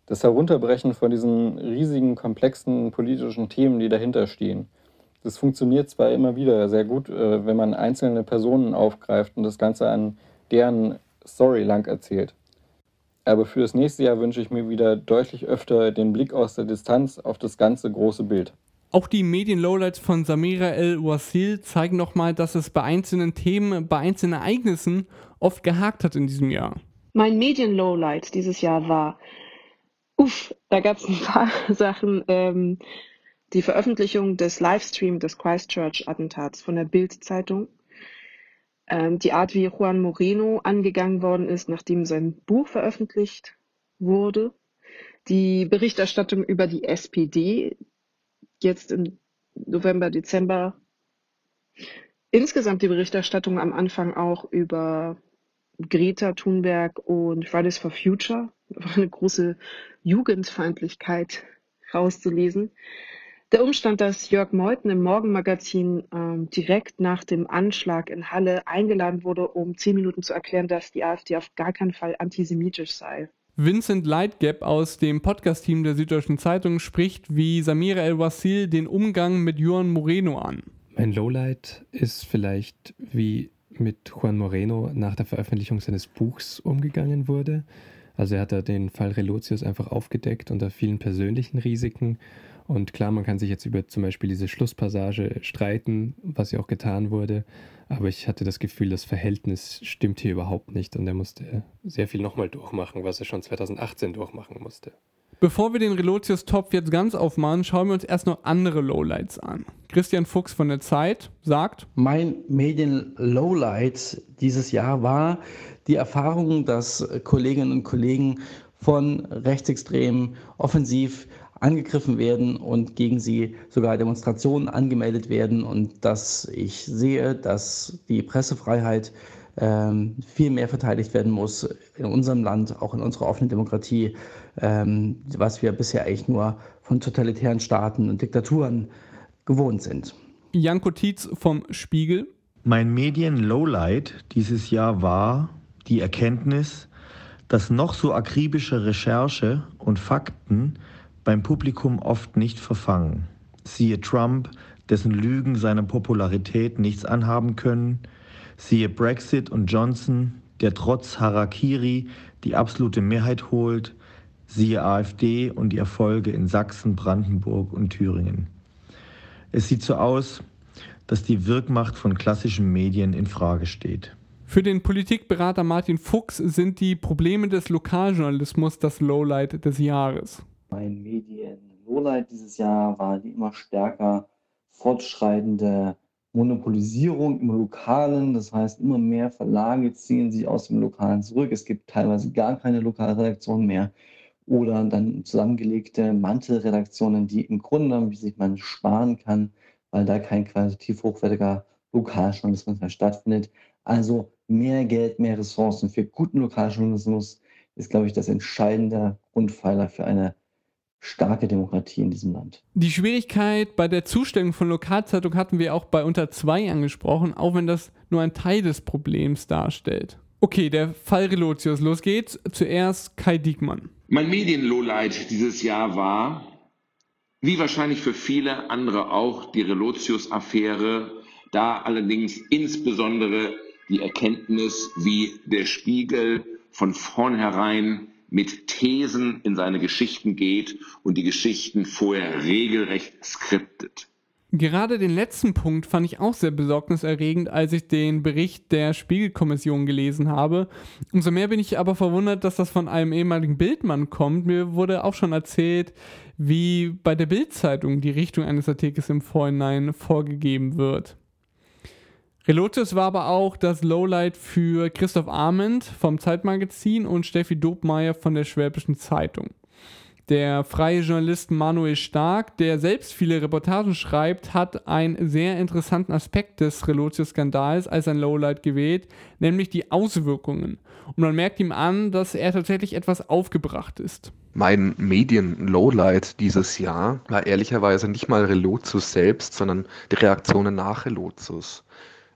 Das Herunterbrechen von diesen riesigen, komplexen politischen Themen, die dahinter stehen – das funktioniert zwar immer wieder sehr gut, äh, wenn man einzelne Personen aufgreift und das Ganze an deren Story lang erzählt. Aber für das nächste Jahr wünsche ich mir wieder deutlich öfter den Blick aus der Distanz auf das ganze große Bild. Auch die Medien-Lowlights von Samira El-Wasil zeigen nochmal, dass es bei einzelnen Themen, bei einzelnen Ereignissen oft gehakt hat in diesem Jahr. Mein Medien-Lowlight dieses Jahr war, uff, da gab es ein paar Sachen. Ähm, die Veröffentlichung des Livestream des Christchurch-Attentats von der Bild-Zeitung, ähm, die Art, wie Juan Moreno angegangen worden ist, nachdem sein Buch veröffentlicht wurde, die Berichterstattung über die SPD jetzt im November, Dezember, insgesamt die Berichterstattung am Anfang auch über Greta Thunberg und Fridays for Future, eine große Jugendfeindlichkeit rauszulesen. Der Umstand, dass Jörg Meuthen im Morgenmagazin ähm, direkt nach dem Anschlag in Halle eingeladen wurde, um zehn Minuten zu erklären, dass die AfD auf gar keinen Fall antisemitisch sei. Vincent Lightgap aus dem Podcast-Team der Süddeutschen Zeitung spricht wie Samira El-Wasil den Umgang mit Juan Moreno an. Mein Lowlight ist vielleicht, wie mit Juan Moreno nach der Veröffentlichung seines Buchs umgegangen wurde. Also er hat da den Fall Relotius einfach aufgedeckt unter vielen persönlichen Risiken und klar, man kann sich jetzt über zum Beispiel diese Schlusspassage streiten, was ja auch getan wurde. Aber ich hatte das Gefühl, das Verhältnis stimmt hier überhaupt nicht. Und er musste sehr viel nochmal durchmachen, was er schon 2018 durchmachen musste. Bevor wir den Relotius-Topf jetzt ganz aufmachen, schauen wir uns erst noch andere Lowlights an. Christian Fuchs von der Zeit sagt: Mein Medien-Lowlight dieses Jahr war die Erfahrung, dass Kolleginnen und Kollegen von Rechtsextremen offensiv angegriffen werden und gegen sie sogar Demonstrationen angemeldet werden und dass ich sehe, dass die Pressefreiheit ähm, viel mehr verteidigt werden muss in unserem Land, auch in unserer offenen Demokratie, ähm, was wir bisher eigentlich nur von totalitären Staaten und Diktaturen gewohnt sind. Janko Tietz vom Spiegel. Mein Medien-Lowlight dieses Jahr war die Erkenntnis, dass noch so akribische Recherche und Fakten beim Publikum oft nicht verfangen. Siehe Trump, dessen Lügen seiner Popularität nichts anhaben können. Siehe Brexit und Johnson, der trotz Harakiri die absolute Mehrheit holt. Siehe AfD und die Erfolge in Sachsen, Brandenburg und Thüringen. Es sieht so aus, dass die Wirkmacht von klassischen Medien in Frage steht. Für den Politikberater Martin Fuchs sind die Probleme des Lokaljournalismus das Lowlight des Jahres. Mein Medien-Lowlight dieses Jahr war die immer stärker fortschreitende Monopolisierung im Lokalen. Das heißt, immer mehr Verlage ziehen sich aus dem Lokalen zurück. Es gibt teilweise gar keine Lokalredaktion mehr oder dann zusammengelegte Mantelredaktionen, die im Grunde wie sich man sparen kann, weil da kein qualitativ hochwertiger Lokaljournalismus mehr stattfindet. Also mehr Geld, mehr Ressourcen für guten Lokaljournalismus ist, glaube ich, das entscheidende Grundpfeiler für eine starke Demokratie in diesem Land. Die Schwierigkeit bei der Zustellung von Lokalzeitung hatten wir auch bei unter zwei angesprochen, auch wenn das nur ein Teil des Problems darstellt. Okay, der Fall Relotius, los geht's. Zuerst Kai Diekmann. Mein Medienlowlight dieses Jahr war, wie wahrscheinlich für viele andere auch, die Relotius-Affäre, da allerdings insbesondere die Erkenntnis, wie der Spiegel von vornherein mit Thesen in seine Geschichten geht und die Geschichten vorher regelrecht skriptet. Gerade den letzten Punkt fand ich auch sehr besorgniserregend, als ich den Bericht der Spiegelkommission gelesen habe. Umso mehr bin ich aber verwundert, dass das von einem ehemaligen Bildmann kommt. Mir wurde auch schon erzählt, wie bei der Bildzeitung die Richtung eines Artikels im Vorhinein vorgegeben wird. Relotius war aber auch das Lowlight für Christoph Arment vom Zeitmagazin und Steffi Dobmeier von der Schwäbischen Zeitung. Der freie Journalist Manuel Stark, der selbst viele Reportagen schreibt, hat einen sehr interessanten Aspekt des Relotius-Skandals als ein Lowlight gewählt, nämlich die Auswirkungen. Und man merkt ihm an, dass er tatsächlich etwas aufgebracht ist. Mein Medien-Lowlight dieses Jahr war ehrlicherweise nicht mal Relotius selbst, sondern die Reaktionen nach Relotius.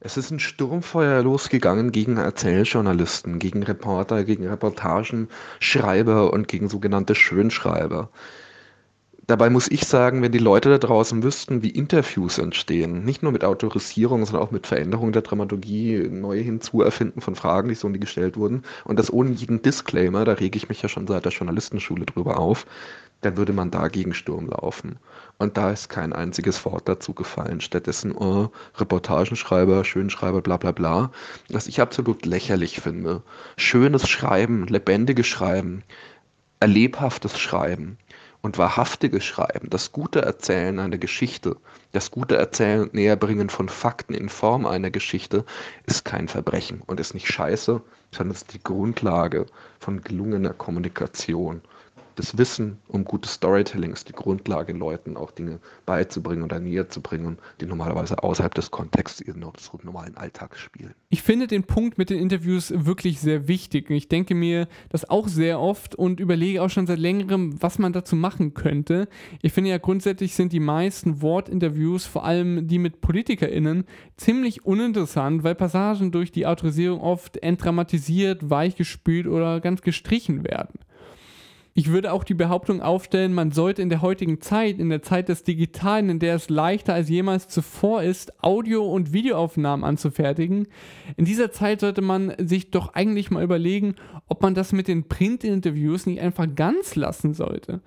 Es ist ein Sturmfeuer losgegangen gegen Erzähljournalisten, gegen Reporter, gegen Reportagenschreiber und gegen sogenannte Schönschreiber. Dabei muss ich sagen, wenn die Leute da draußen wüssten, wie Interviews entstehen, nicht nur mit Autorisierung, sondern auch mit Veränderung der Dramaturgie, neue Hinzuerfinden von Fragen, die so nie gestellt wurden, und das ohne jeden Disclaimer, da rege ich mich ja schon seit der Journalistenschule drüber auf, dann würde man dagegen Sturm laufen. Und da ist kein einziges Wort dazu gefallen. Stattdessen oh, Reportagenschreiber, Schönschreiber, bla bla bla. Was ich absolut lächerlich finde. Schönes Schreiben, lebendiges Schreiben, erlebhaftes Schreiben und wahrhaftiges Schreiben, das gute Erzählen einer Geschichte, das gute Erzählen und Näherbringen von Fakten in Form einer Geschichte ist kein Verbrechen und ist nicht scheiße, sondern ist die Grundlage von gelungener Kommunikation das Wissen um gutes Storytelling ist die Grundlage, Leuten auch Dinge beizubringen oder näher zu bringen, die normalerweise außerhalb des Kontexts ihres normalen Alltags spielen. Ich finde den Punkt mit den Interviews wirklich sehr wichtig. Ich denke mir das auch sehr oft und überlege auch schon seit längerem, was man dazu machen könnte. Ich finde ja grundsätzlich sind die meisten Wortinterviews, vor allem die mit PolitikerInnen, ziemlich uninteressant, weil Passagen durch die Autorisierung oft entdramatisiert, weichgespült oder ganz gestrichen werden. Ich würde auch die Behauptung aufstellen, man sollte in der heutigen Zeit, in der Zeit des Digitalen, in der es leichter als jemals zuvor ist, Audio- und Videoaufnahmen anzufertigen, in dieser Zeit sollte man sich doch eigentlich mal überlegen, ob man das mit den Print-Interviews nicht einfach ganz lassen sollte.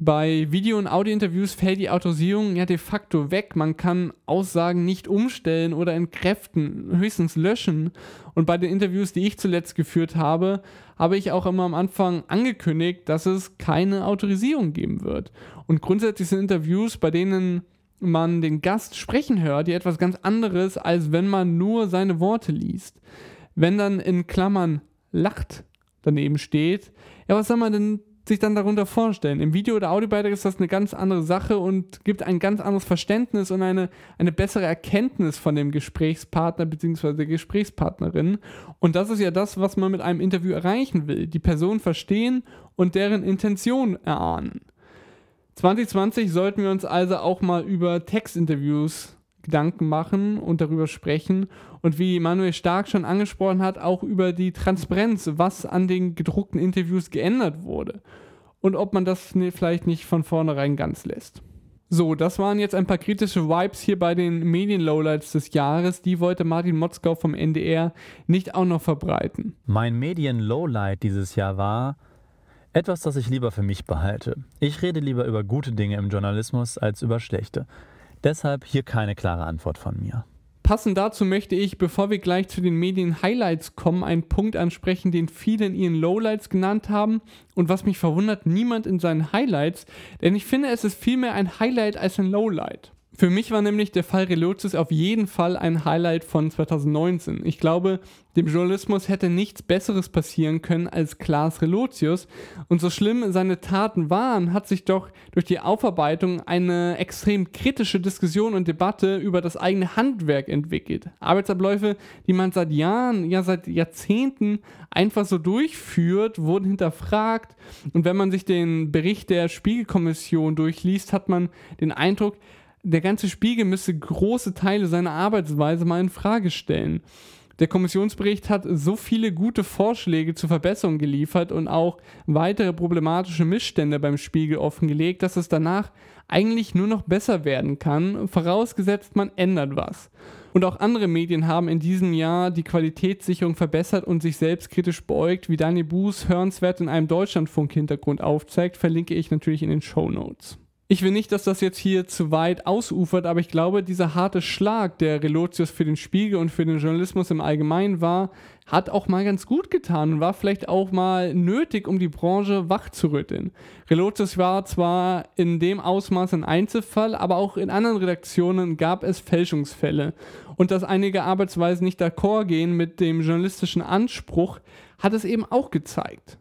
Bei Video- und Audiointerviews fällt die Autorisierung ja de facto weg. Man kann Aussagen nicht umstellen oder entkräften, höchstens löschen. Und bei den Interviews, die ich zuletzt geführt habe, habe ich auch immer am Anfang angekündigt, dass es keine Autorisierung geben wird. Und grundsätzlich sind Interviews, bei denen man den Gast sprechen hört, ja etwas ganz anderes, als wenn man nur seine Worte liest. Wenn dann in Klammern lacht daneben steht, ja, was soll man denn sich dann darunter vorstellen. Im Video- oder Audiobeitrag ist das eine ganz andere Sache und gibt ein ganz anderes Verständnis und eine, eine bessere Erkenntnis von dem Gesprächspartner bzw. der Gesprächspartnerin. Und das ist ja das, was man mit einem Interview erreichen will. Die Person verstehen und deren Intention erahnen. 2020 sollten wir uns also auch mal über Textinterviews Gedanken machen und darüber sprechen und wie Manuel Stark schon angesprochen hat, auch über die Transparenz, was an den gedruckten Interviews geändert wurde und ob man das vielleicht nicht von vornherein ganz lässt. So, das waren jetzt ein paar kritische Vibes hier bei den Medien-Lowlights des Jahres. Die wollte Martin Motzkau vom NDR nicht auch noch verbreiten. Mein Medien-Lowlight dieses Jahr war etwas, das ich lieber für mich behalte. Ich rede lieber über gute Dinge im Journalismus als über schlechte. Deshalb hier keine klare Antwort von mir. Passend dazu möchte ich, bevor wir gleich zu den Medien-Highlights kommen, einen Punkt ansprechen, den viele in ihren Lowlights genannt haben und was mich verwundert, niemand in seinen Highlights, denn ich finde, es ist vielmehr ein Highlight als ein Lowlight. Für mich war nämlich der Fall Relotius auf jeden Fall ein Highlight von 2019. Ich glaube, dem Journalismus hätte nichts Besseres passieren können als Klaas Relotius. Und so schlimm seine Taten waren, hat sich doch durch die Aufarbeitung eine extrem kritische Diskussion und Debatte über das eigene Handwerk entwickelt. Arbeitsabläufe, die man seit Jahren, ja seit Jahrzehnten einfach so durchführt, wurden hinterfragt. Und wenn man sich den Bericht der Spiegelkommission durchliest, hat man den Eindruck, der ganze Spiegel müsste große Teile seiner Arbeitsweise mal in Frage stellen. Der Kommissionsbericht hat so viele gute Vorschläge zur Verbesserung geliefert und auch weitere problematische Missstände beim Spiegel offengelegt, dass es danach eigentlich nur noch besser werden kann, vorausgesetzt man ändert was. Und auch andere Medien haben in diesem Jahr die Qualitätssicherung verbessert und sich selbstkritisch beugt, wie Daniel Buß hörenswert in einem Deutschlandfunk-Hintergrund aufzeigt, verlinke ich natürlich in den Show Notes. Ich will nicht, dass das jetzt hier zu weit ausufert, aber ich glaube, dieser harte Schlag, der Relotius für den Spiegel und für den Journalismus im Allgemeinen war, hat auch mal ganz gut getan und war vielleicht auch mal nötig, um die Branche wachzurütteln. Relotius war zwar in dem Ausmaß ein Einzelfall, aber auch in anderen Redaktionen gab es Fälschungsfälle. Und dass einige Arbeitsweisen nicht d'accord gehen mit dem journalistischen Anspruch, hat es eben auch gezeigt.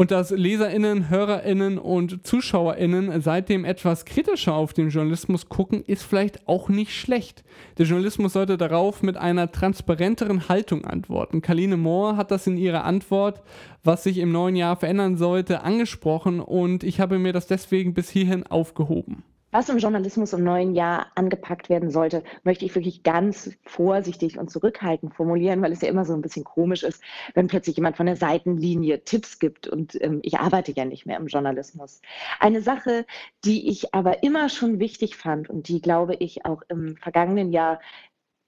Und dass LeserInnen, HörerInnen und ZuschauerInnen seitdem etwas kritischer auf den Journalismus gucken, ist vielleicht auch nicht schlecht. Der Journalismus sollte darauf mit einer transparenteren Haltung antworten. Kaline Mohr hat das in ihrer Antwort, was sich im neuen Jahr verändern sollte, angesprochen und ich habe mir das deswegen bis hierhin aufgehoben was im Journalismus im neuen Jahr angepackt werden sollte, möchte ich wirklich ganz vorsichtig und zurückhaltend formulieren, weil es ja immer so ein bisschen komisch ist, wenn plötzlich jemand von der Seitenlinie Tipps gibt und ähm, ich arbeite ja nicht mehr im Journalismus. Eine Sache, die ich aber immer schon wichtig fand und die, glaube ich, auch im vergangenen Jahr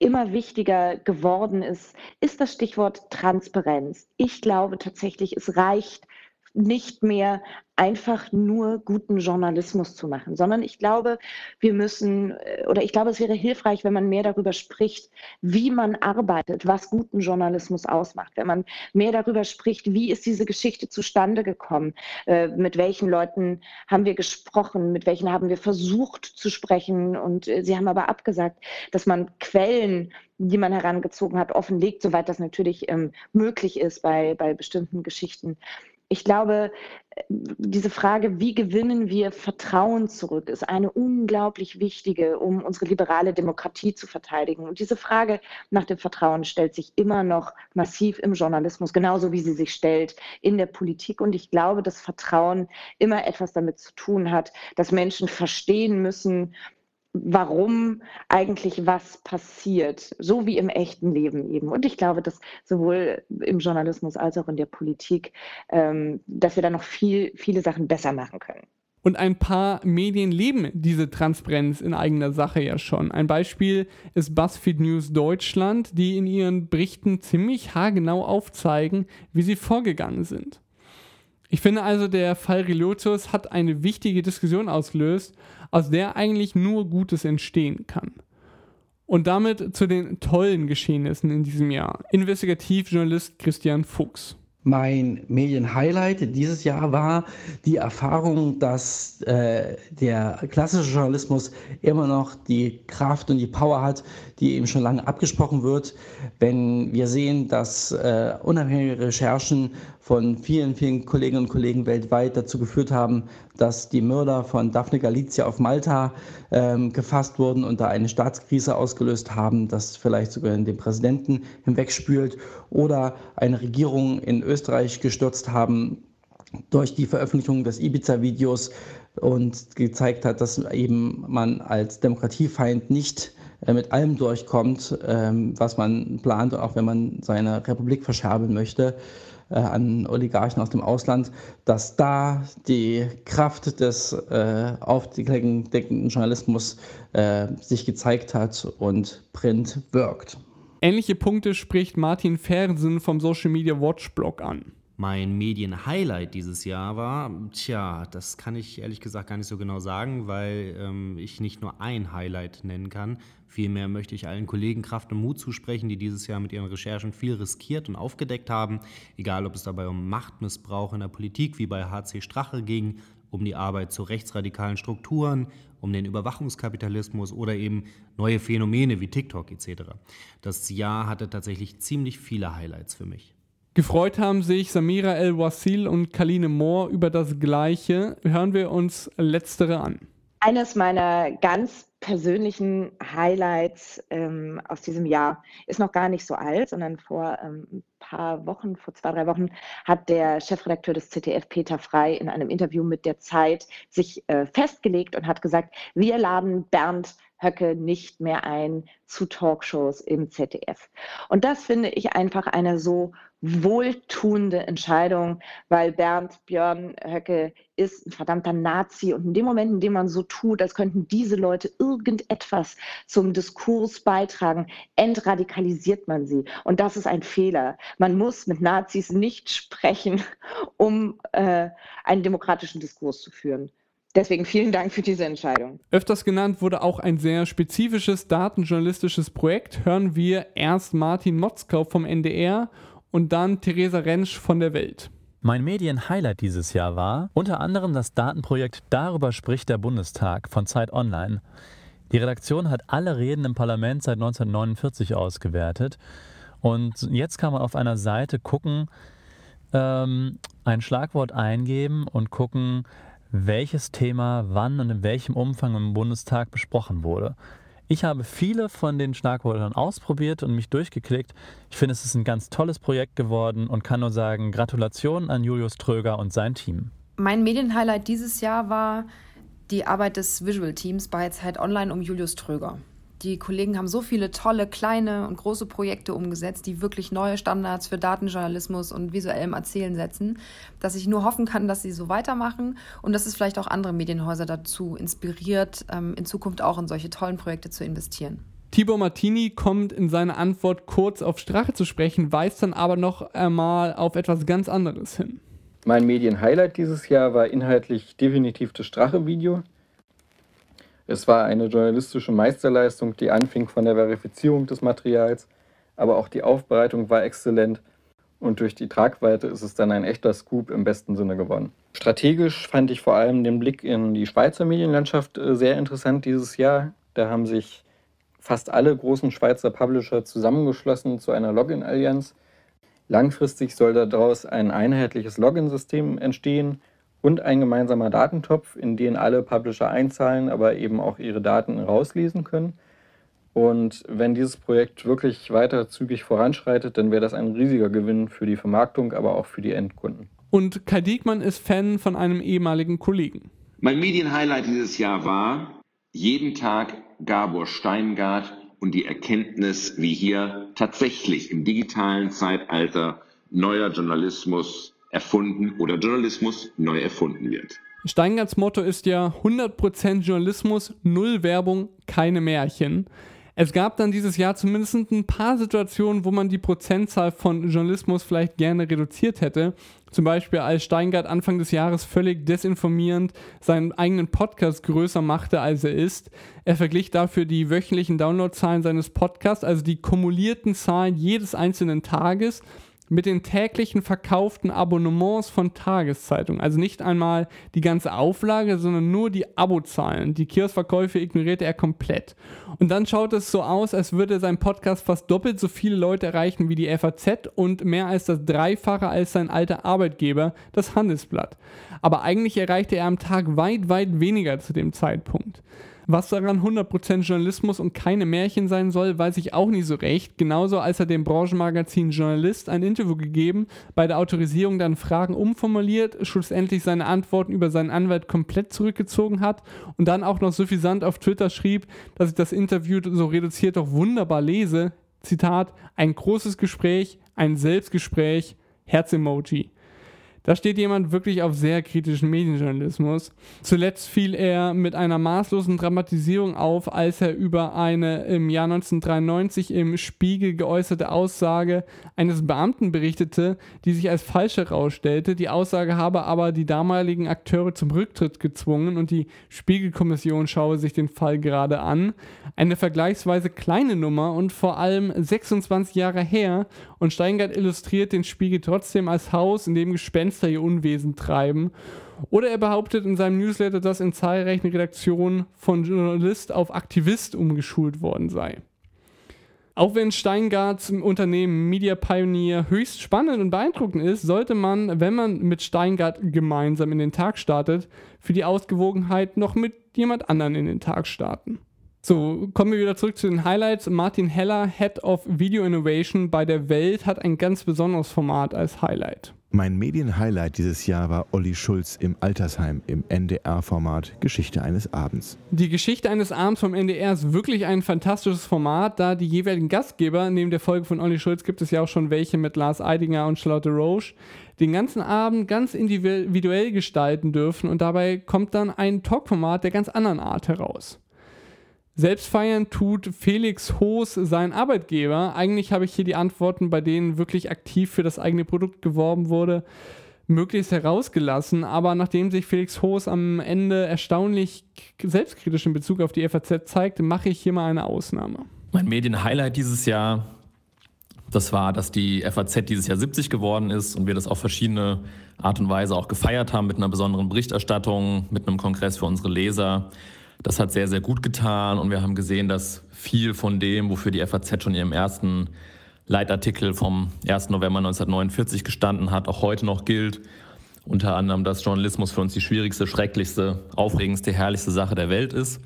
immer wichtiger geworden ist, ist das Stichwort Transparenz. Ich glaube tatsächlich, es reicht nicht mehr einfach nur guten Journalismus zu machen, sondern ich glaube, wir müssen äh, oder ich glaube, es wäre hilfreich, wenn man mehr darüber spricht, wie man arbeitet, was guten Journalismus ausmacht, wenn man mehr darüber spricht, wie ist diese Geschichte zustande gekommen, äh, mit welchen Leuten haben wir gesprochen, mit welchen haben wir versucht zu sprechen. Und äh, sie haben aber abgesagt, dass man Quellen die man herangezogen hat, offenlegt, soweit das natürlich ähm, möglich ist bei, bei bestimmten Geschichten ich glaube, diese Frage, wie gewinnen wir Vertrauen zurück, ist eine unglaublich wichtige, um unsere liberale Demokratie zu verteidigen. Und diese Frage nach dem Vertrauen stellt sich immer noch massiv im Journalismus, genauso wie sie sich stellt in der Politik. Und ich glaube, dass Vertrauen immer etwas damit zu tun hat, dass Menschen verstehen müssen, warum eigentlich was passiert, so wie im echten Leben eben. Und ich glaube, dass sowohl im Journalismus als auch in der Politik, ähm, dass wir da noch viel, viele Sachen besser machen können. Und ein paar Medien leben diese Transparenz in eigener Sache ja schon. Ein Beispiel ist BuzzFeed News Deutschland, die in ihren Berichten ziemlich haargenau aufzeigen, wie sie vorgegangen sind. Ich finde also, der Fall Relotius hat eine wichtige Diskussion ausgelöst, aus der eigentlich nur Gutes entstehen kann. Und damit zu den tollen Geschehnissen in diesem Jahr. Investigativjournalist Christian Fuchs. Mein Medienhighlight dieses Jahr war die Erfahrung, dass äh, der klassische Journalismus immer noch die Kraft und die Power hat, die eben schon lange abgesprochen wird. Wenn wir sehen, dass äh, unabhängige Recherchen von vielen, vielen Kolleginnen und Kollegen weltweit dazu geführt haben, dass die Mörder von Daphne Galizia auf Malta ähm, gefasst wurden und da eine Staatskrise ausgelöst haben, das vielleicht sogar den Präsidenten hinwegspült oder eine Regierung in Österreich gestürzt haben durch die Veröffentlichung des Ibiza-Videos und gezeigt hat, dass eben man als Demokratiefeind nicht äh, mit allem durchkommt, ähm, was man plant, auch wenn man seine Republik verscherbeln möchte. Äh, an Oligarchen aus dem Ausland, dass da die Kraft des äh, aufdeckenden Journalismus äh, sich gezeigt hat und Print wirkt. Ähnliche Punkte spricht Martin Fersen vom Social Media Watch Blog an. Mein Medienhighlight dieses Jahr war, tja, das kann ich ehrlich gesagt gar nicht so genau sagen, weil ähm, ich nicht nur ein Highlight nennen kann. Vielmehr möchte ich allen Kollegen Kraft und Mut zusprechen, die dieses Jahr mit ihren Recherchen viel riskiert und aufgedeckt haben, egal ob es dabei um Machtmissbrauch in der Politik wie bei HC Strache ging, um die Arbeit zu rechtsradikalen Strukturen, um den Überwachungskapitalismus oder eben neue Phänomene wie TikTok etc. Das Jahr hatte tatsächlich ziemlich viele Highlights für mich. Gefreut haben sich Samira El-Wasil und Kaline Mohr über das Gleiche. Hören wir uns letztere an. Eines meiner ganz persönlichen Highlights ähm, aus diesem Jahr ist noch gar nicht so alt, sondern vor ähm, ein paar Wochen, vor zwei, drei Wochen, hat der Chefredakteur des ZDF, Peter Frei, in einem Interview mit der Zeit sich äh, festgelegt und hat gesagt, wir laden Bernd Höcke nicht mehr ein zu Talkshows im ZDF. Und das finde ich einfach eine so wohltuende Entscheidung, weil Bernd Björn Höcke ist ein verdammter Nazi und in dem Moment, in dem man so tut, als könnten diese Leute irgendetwas zum Diskurs beitragen, entradikalisiert man sie. Und das ist ein Fehler. Man muss mit Nazis nicht sprechen, um äh, einen demokratischen Diskurs zu führen. Deswegen vielen Dank für diese Entscheidung. Öfters genannt wurde auch ein sehr spezifisches datenjournalistisches Projekt. Hören wir erst Martin Motzkau vom NDR und dann Theresa Rentsch von der Welt. Mein Medienhighlight dieses Jahr war unter anderem das Datenprojekt Darüber spricht der Bundestag von Zeit Online. Die Redaktion hat alle Reden im Parlament seit 1949 ausgewertet und jetzt kann man auf einer Seite gucken, ähm, ein Schlagwort eingeben und gucken, welches Thema wann und in welchem Umfang im Bundestag besprochen wurde. Ich habe viele von den Schlagwörtern ausprobiert und mich durchgeklickt. Ich finde, es ist ein ganz tolles Projekt geworden und kann nur sagen, Gratulation an Julius Tröger und sein Team. Mein Medienhighlight dieses Jahr war die Arbeit des Visual Teams bei Zeit Online um Julius Tröger. Die Kollegen haben so viele tolle kleine und große Projekte umgesetzt, die wirklich neue Standards für Datenjournalismus und visuellem Erzählen setzen, dass ich nur hoffen kann, dass sie so weitermachen und dass es vielleicht auch andere Medienhäuser dazu inspiriert, ähm, in Zukunft auch in solche tollen Projekte zu investieren. Tibor Martini kommt in seiner Antwort kurz auf Strache zu sprechen, weist dann aber noch einmal auf etwas ganz anderes hin. Mein Medienhighlight dieses Jahr war inhaltlich definitiv das Strache-Video. Es war eine journalistische Meisterleistung, die anfing von der Verifizierung des Materials, aber auch die Aufbereitung war exzellent und durch die Tragweite ist es dann ein echter Scoop im besten Sinne geworden. Strategisch fand ich vor allem den Blick in die Schweizer Medienlandschaft äh, sehr interessant dieses Jahr. Da haben sich fast alle großen Schweizer Publisher zusammengeschlossen zu einer Login-Allianz. Langfristig soll daraus ein einheitliches Login-System entstehen, und ein gemeinsamer Datentopf, in den alle Publisher einzahlen, aber eben auch ihre Daten rauslesen können. Und wenn dieses Projekt wirklich weiter zügig voranschreitet, dann wäre das ein riesiger Gewinn für die Vermarktung, aber auch für die Endkunden. Und Kai Diekmann ist Fan von einem ehemaligen Kollegen. Mein Medienhighlight dieses Jahr war jeden Tag Gabor Steingart und die Erkenntnis, wie hier tatsächlich im digitalen Zeitalter neuer Journalismus erfunden oder Journalismus neu erfunden wird. Steingarts Motto ist ja 100% Journalismus, null Werbung, keine Märchen. Es gab dann dieses Jahr zumindest ein paar Situationen, wo man die Prozentzahl von Journalismus vielleicht gerne reduziert hätte. Zum Beispiel als Steingart Anfang des Jahres völlig desinformierend seinen eigenen Podcast größer machte, als er ist. Er verglich dafür die wöchentlichen Downloadzahlen seines Podcasts, also die kumulierten Zahlen jedes einzelnen Tages mit den täglichen verkauften Abonnements von Tageszeitungen. Also nicht einmal die ganze Auflage, sondern nur die Abozahlen. Die Kioskverkäufe ignorierte er komplett. Und dann schaut es so aus, als würde sein Podcast fast doppelt so viele Leute erreichen wie die FAZ und mehr als das Dreifache als sein alter Arbeitgeber, das Handelsblatt. Aber eigentlich erreichte er am Tag weit, weit weniger zu dem Zeitpunkt. Was daran 100% Journalismus und keine Märchen sein soll, weiß ich auch nicht so recht. Genauso als er dem Branchenmagazin Journalist ein Interview gegeben, bei der Autorisierung dann Fragen umformuliert, schlussendlich seine Antworten über seinen Anwalt komplett zurückgezogen hat und dann auch noch suffisant auf Twitter schrieb, dass ich das Interview so reduziert doch wunderbar lese. Zitat, ein großes Gespräch, ein Selbstgespräch, Herz-Emoji. Da steht jemand wirklich auf sehr kritischen Medienjournalismus. Zuletzt fiel er mit einer maßlosen Dramatisierung auf, als er über eine im Jahr 1993 im Spiegel geäußerte Aussage eines Beamten berichtete, die sich als falsch herausstellte. Die Aussage habe aber die damaligen Akteure zum Rücktritt gezwungen und die Spiegelkommission schaue sich den Fall gerade an. Eine vergleichsweise kleine Nummer und vor allem 26 Jahre her und Steingart illustriert den Spiegel trotzdem als Haus, in dem Gespenster ihr Unwesen treiben. Oder er behauptet in seinem Newsletter, dass in zahlreichen Redaktionen von Journalist auf Aktivist umgeschult worden sei. Auch wenn Steingarts Unternehmen Media Pioneer höchst spannend und beeindruckend ist, sollte man, wenn man mit Steingart gemeinsam in den Tag startet, für die Ausgewogenheit noch mit jemand anderen in den Tag starten. So, kommen wir wieder zurück zu den Highlights. Martin Heller, Head of Video Innovation bei der Welt, hat ein ganz besonderes Format als Highlight. Mein Medienhighlight dieses Jahr war Olli Schulz im Altersheim im NDR-Format Geschichte eines Abends. Die Geschichte eines Abends vom NDR ist wirklich ein fantastisches Format, da die jeweiligen Gastgeber, neben der Folge von Olli Schulz gibt es ja auch schon welche mit Lars Eidinger und Charlotte Roche, den ganzen Abend ganz individuell gestalten dürfen und dabei kommt dann ein Talkformat der ganz anderen Art heraus. Selbst feiern tut Felix Hoos sein Arbeitgeber. Eigentlich habe ich hier die Antworten, bei denen wirklich aktiv für das eigene Produkt geworben wurde. möglichst herausgelassen. Aber nachdem sich Felix Hoos am Ende erstaunlich selbstkritisch in Bezug auf die FAZ zeigte, mache ich hier mal eine Ausnahme. Mein Medienhighlight dieses Jahr, das war, dass die FAZ dieses Jahr 70 geworden ist und wir das auf verschiedene Art und Weise auch gefeiert haben mit einer besonderen Berichterstattung, mit einem Kongress für unsere Leser. Das hat sehr, sehr gut getan und wir haben gesehen, dass viel von dem, wofür die FAZ schon in ihrem ersten Leitartikel vom 1. November 1949 gestanden hat, auch heute noch gilt. Unter anderem, dass Journalismus für uns die schwierigste, schrecklichste, aufregendste, herrlichste Sache der Welt ist.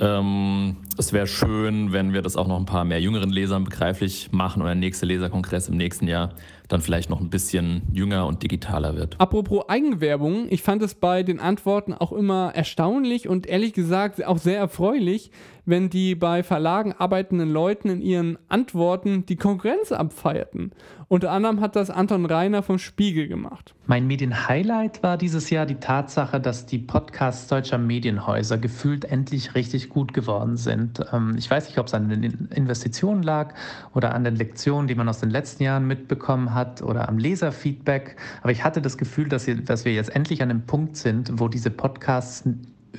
Ähm, es wäre schön, wenn wir das auch noch ein paar mehr jüngeren Lesern begreiflich machen und der nächste Leserkongress im nächsten Jahr dann vielleicht noch ein bisschen jünger und digitaler wird. Apropos Eigenwerbung, ich fand es bei den Antworten auch immer erstaunlich und ehrlich gesagt auch sehr erfreulich, wenn die bei Verlagen arbeitenden Leuten in ihren Antworten die Konkurrenz abfeierten. Unter anderem hat das Anton Reiner vom Spiegel gemacht. Mein Medienhighlight war dieses Jahr die Tatsache, dass die Podcasts deutscher Medienhäuser gefühlt endlich richtig gut geworden sind. Ähm, ich weiß nicht, ob es an den Investitionen lag oder an den Lektionen, die man aus den letzten Jahren mitbekommen hat oder am Leserfeedback. Aber ich hatte das Gefühl, dass wir, dass wir jetzt endlich an einem Punkt sind, wo diese Podcasts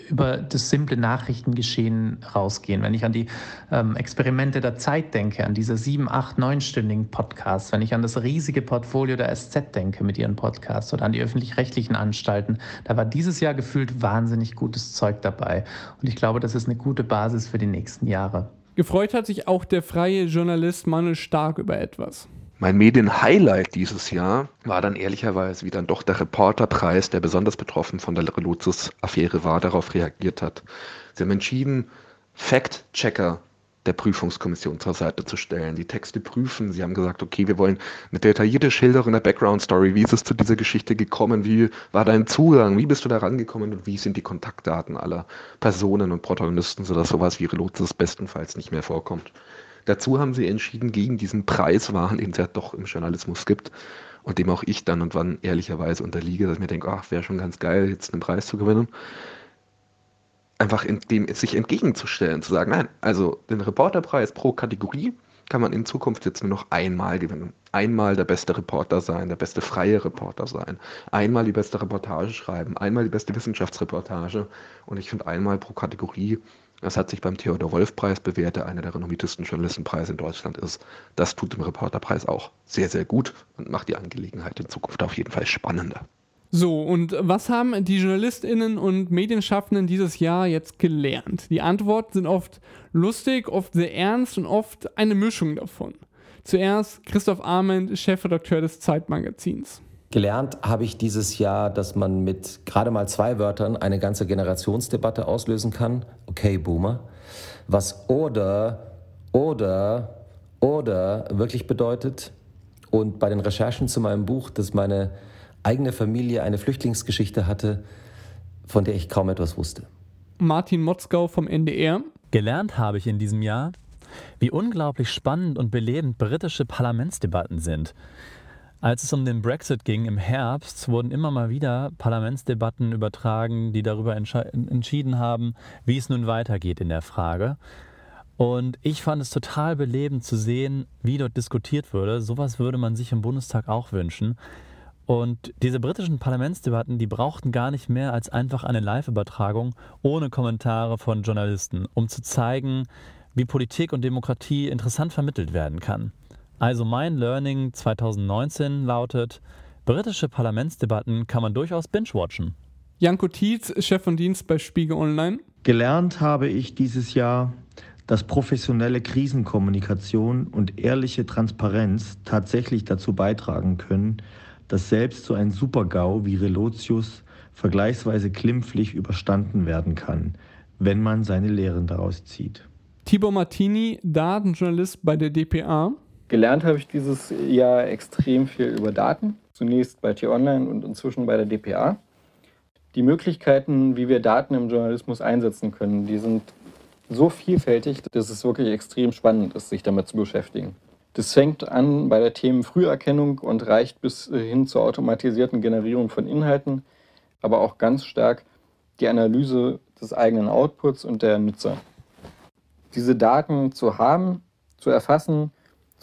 über das simple Nachrichtengeschehen rausgehen. Wenn ich an die ähm, Experimente der Zeit denke, an diese sieben, acht, neunstündigen Podcasts, wenn ich an das riesige Portfolio der SZ denke mit ihren Podcasts oder an die öffentlich-rechtlichen Anstalten, da war dieses Jahr gefühlt wahnsinnig gutes Zeug dabei. Und ich glaube, das ist eine gute Basis für die nächsten Jahre. Gefreut hat sich auch der freie Journalist Manuel Stark über etwas. Mein Medienhighlight dieses Jahr war dann ehrlicherweise wie dann doch der Reporterpreis, der besonders betroffen von der Relotius-Affäre war, darauf reagiert hat. Sie haben entschieden, Fact-Checker der Prüfungskommission zur Seite zu stellen, die Texte prüfen. Sie haben gesagt, okay, wir wollen eine detaillierte Schilderung der Background-Story. Wie ist es zu dieser Geschichte gekommen? Wie war dein Zugang? Wie bist du da rangekommen? Und wie sind die Kontaktdaten aller Personen und Protagonisten, sodass sowas wie Relotius bestenfalls nicht mehr vorkommt? Dazu haben sie entschieden gegen diesen Preiswahn, den es ja doch im Journalismus gibt und dem auch ich dann und wann ehrlicherweise unterliege, dass ich mir denke, ach, wäre schon ganz geil, jetzt einen Preis zu gewinnen. Einfach in dem sich entgegenzustellen, zu sagen, nein, also den Reporterpreis pro Kategorie kann man in Zukunft jetzt nur noch einmal gewinnen. Einmal der beste Reporter sein, der beste freie Reporter sein, einmal die beste Reportage schreiben, einmal die beste Wissenschaftsreportage und ich finde einmal pro Kategorie das hat sich beim Theodor Wolf Preis bewährt, der einer der renommiertesten Journalistenpreise in Deutschland ist. Das tut dem Reporterpreis auch sehr, sehr gut und macht die Angelegenheit in Zukunft auf jeden Fall spannender. So, und was haben die JournalistInnen und Medienschaffenden dieses Jahr jetzt gelernt? Die Antworten sind oft lustig, oft sehr ernst und oft eine Mischung davon. Zuerst Christoph Arment, Chefredakteur des Zeitmagazins. Gelernt habe ich dieses Jahr, dass man mit gerade mal zwei Wörtern eine ganze Generationsdebatte auslösen kann. Okay, Boomer. Was oder, oder, oder wirklich bedeutet. Und bei den Recherchen zu meinem Buch, dass meine eigene Familie eine Flüchtlingsgeschichte hatte, von der ich kaum etwas wusste. Martin Motzgau vom NDR. Gelernt habe ich in diesem Jahr, wie unglaublich spannend und belebend britische Parlamentsdebatten sind. Als es um den Brexit ging im Herbst, wurden immer mal wieder Parlamentsdebatten übertragen, die darüber entschieden haben, wie es nun weitergeht in der Frage. Und ich fand es total belebend zu sehen, wie dort diskutiert wurde. Sowas würde man sich im Bundestag auch wünschen. Und diese britischen Parlamentsdebatten, die brauchten gar nicht mehr als einfach eine Live-Übertragung ohne Kommentare von Journalisten, um zu zeigen, wie Politik und Demokratie interessant vermittelt werden kann. Also mein Learning 2019 lautet, britische Parlamentsdebatten kann man durchaus binge-watchen. Janko Tietz, Chef von Dienst bei Spiegel Online. Gelernt habe ich dieses Jahr, dass professionelle Krisenkommunikation und ehrliche Transparenz tatsächlich dazu beitragen können, dass selbst so ein Supergau wie Relotius vergleichsweise klimpflich überstanden werden kann, wenn man seine Lehren daraus zieht. Tibor Martini, Datenjournalist bei der DPA. Gelernt habe ich dieses Jahr extrem viel über Daten. Zunächst bei T-Online und inzwischen bei der DPA. Die Möglichkeiten, wie wir Daten im Journalismus einsetzen können, die sind so vielfältig, dass es wirklich extrem spannend ist, sich damit zu beschäftigen. Das fängt an bei der Themenfrüherkennung und reicht bis hin zur automatisierten Generierung von Inhalten, aber auch ganz stark die Analyse des eigenen Outputs und der Nutzer. Diese Daten zu haben, zu erfassen,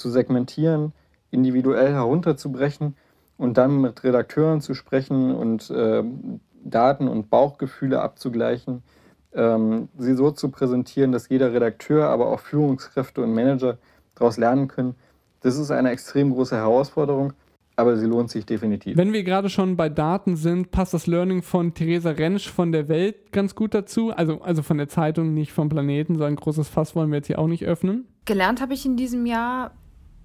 zu segmentieren, individuell herunterzubrechen und dann mit Redakteuren zu sprechen und äh, Daten und Bauchgefühle abzugleichen, ähm, sie so zu präsentieren, dass jeder Redakteur, aber auch Führungskräfte und Manager daraus lernen können. Das ist eine extrem große Herausforderung, aber sie lohnt sich definitiv. Wenn wir gerade schon bei Daten sind, passt das Learning von Theresa Rentsch von der Welt ganz gut dazu. Also, also von der Zeitung, nicht vom Planeten. So ein großes Fass wollen wir jetzt hier auch nicht öffnen. Gelernt habe ich in diesem Jahr,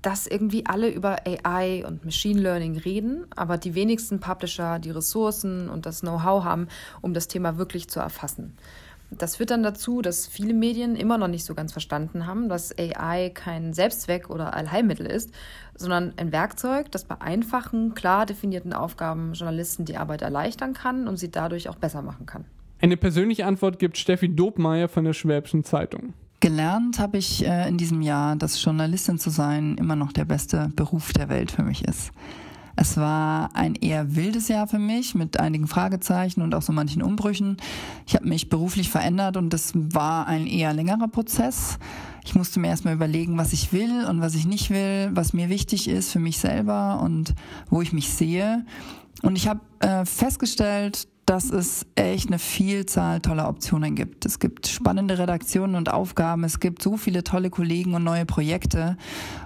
dass irgendwie alle über AI und Machine Learning reden, aber die wenigsten Publisher die Ressourcen und das Know-how haben, um das Thema wirklich zu erfassen. Das führt dann dazu, dass viele Medien immer noch nicht so ganz verstanden haben, dass AI kein Selbstzweck oder Allheilmittel ist, sondern ein Werkzeug, das bei einfachen, klar definierten Aufgaben Journalisten die Arbeit erleichtern kann und sie dadurch auch besser machen kann. Eine persönliche Antwort gibt Steffi Dobmeier von der Schwäbischen Zeitung. Gelernt habe ich äh, in diesem Jahr, dass Journalistin zu sein immer noch der beste Beruf der Welt für mich ist. Es war ein eher wildes Jahr für mich mit einigen Fragezeichen und auch so manchen Umbrüchen. Ich habe mich beruflich verändert und das war ein eher längerer Prozess. Ich musste mir erstmal überlegen, was ich will und was ich nicht will, was mir wichtig ist für mich selber und wo ich mich sehe. Und ich habe äh, festgestellt, dass es echt eine Vielzahl toller Optionen gibt. Es gibt spannende Redaktionen und Aufgaben, es gibt so viele tolle Kollegen und neue Projekte.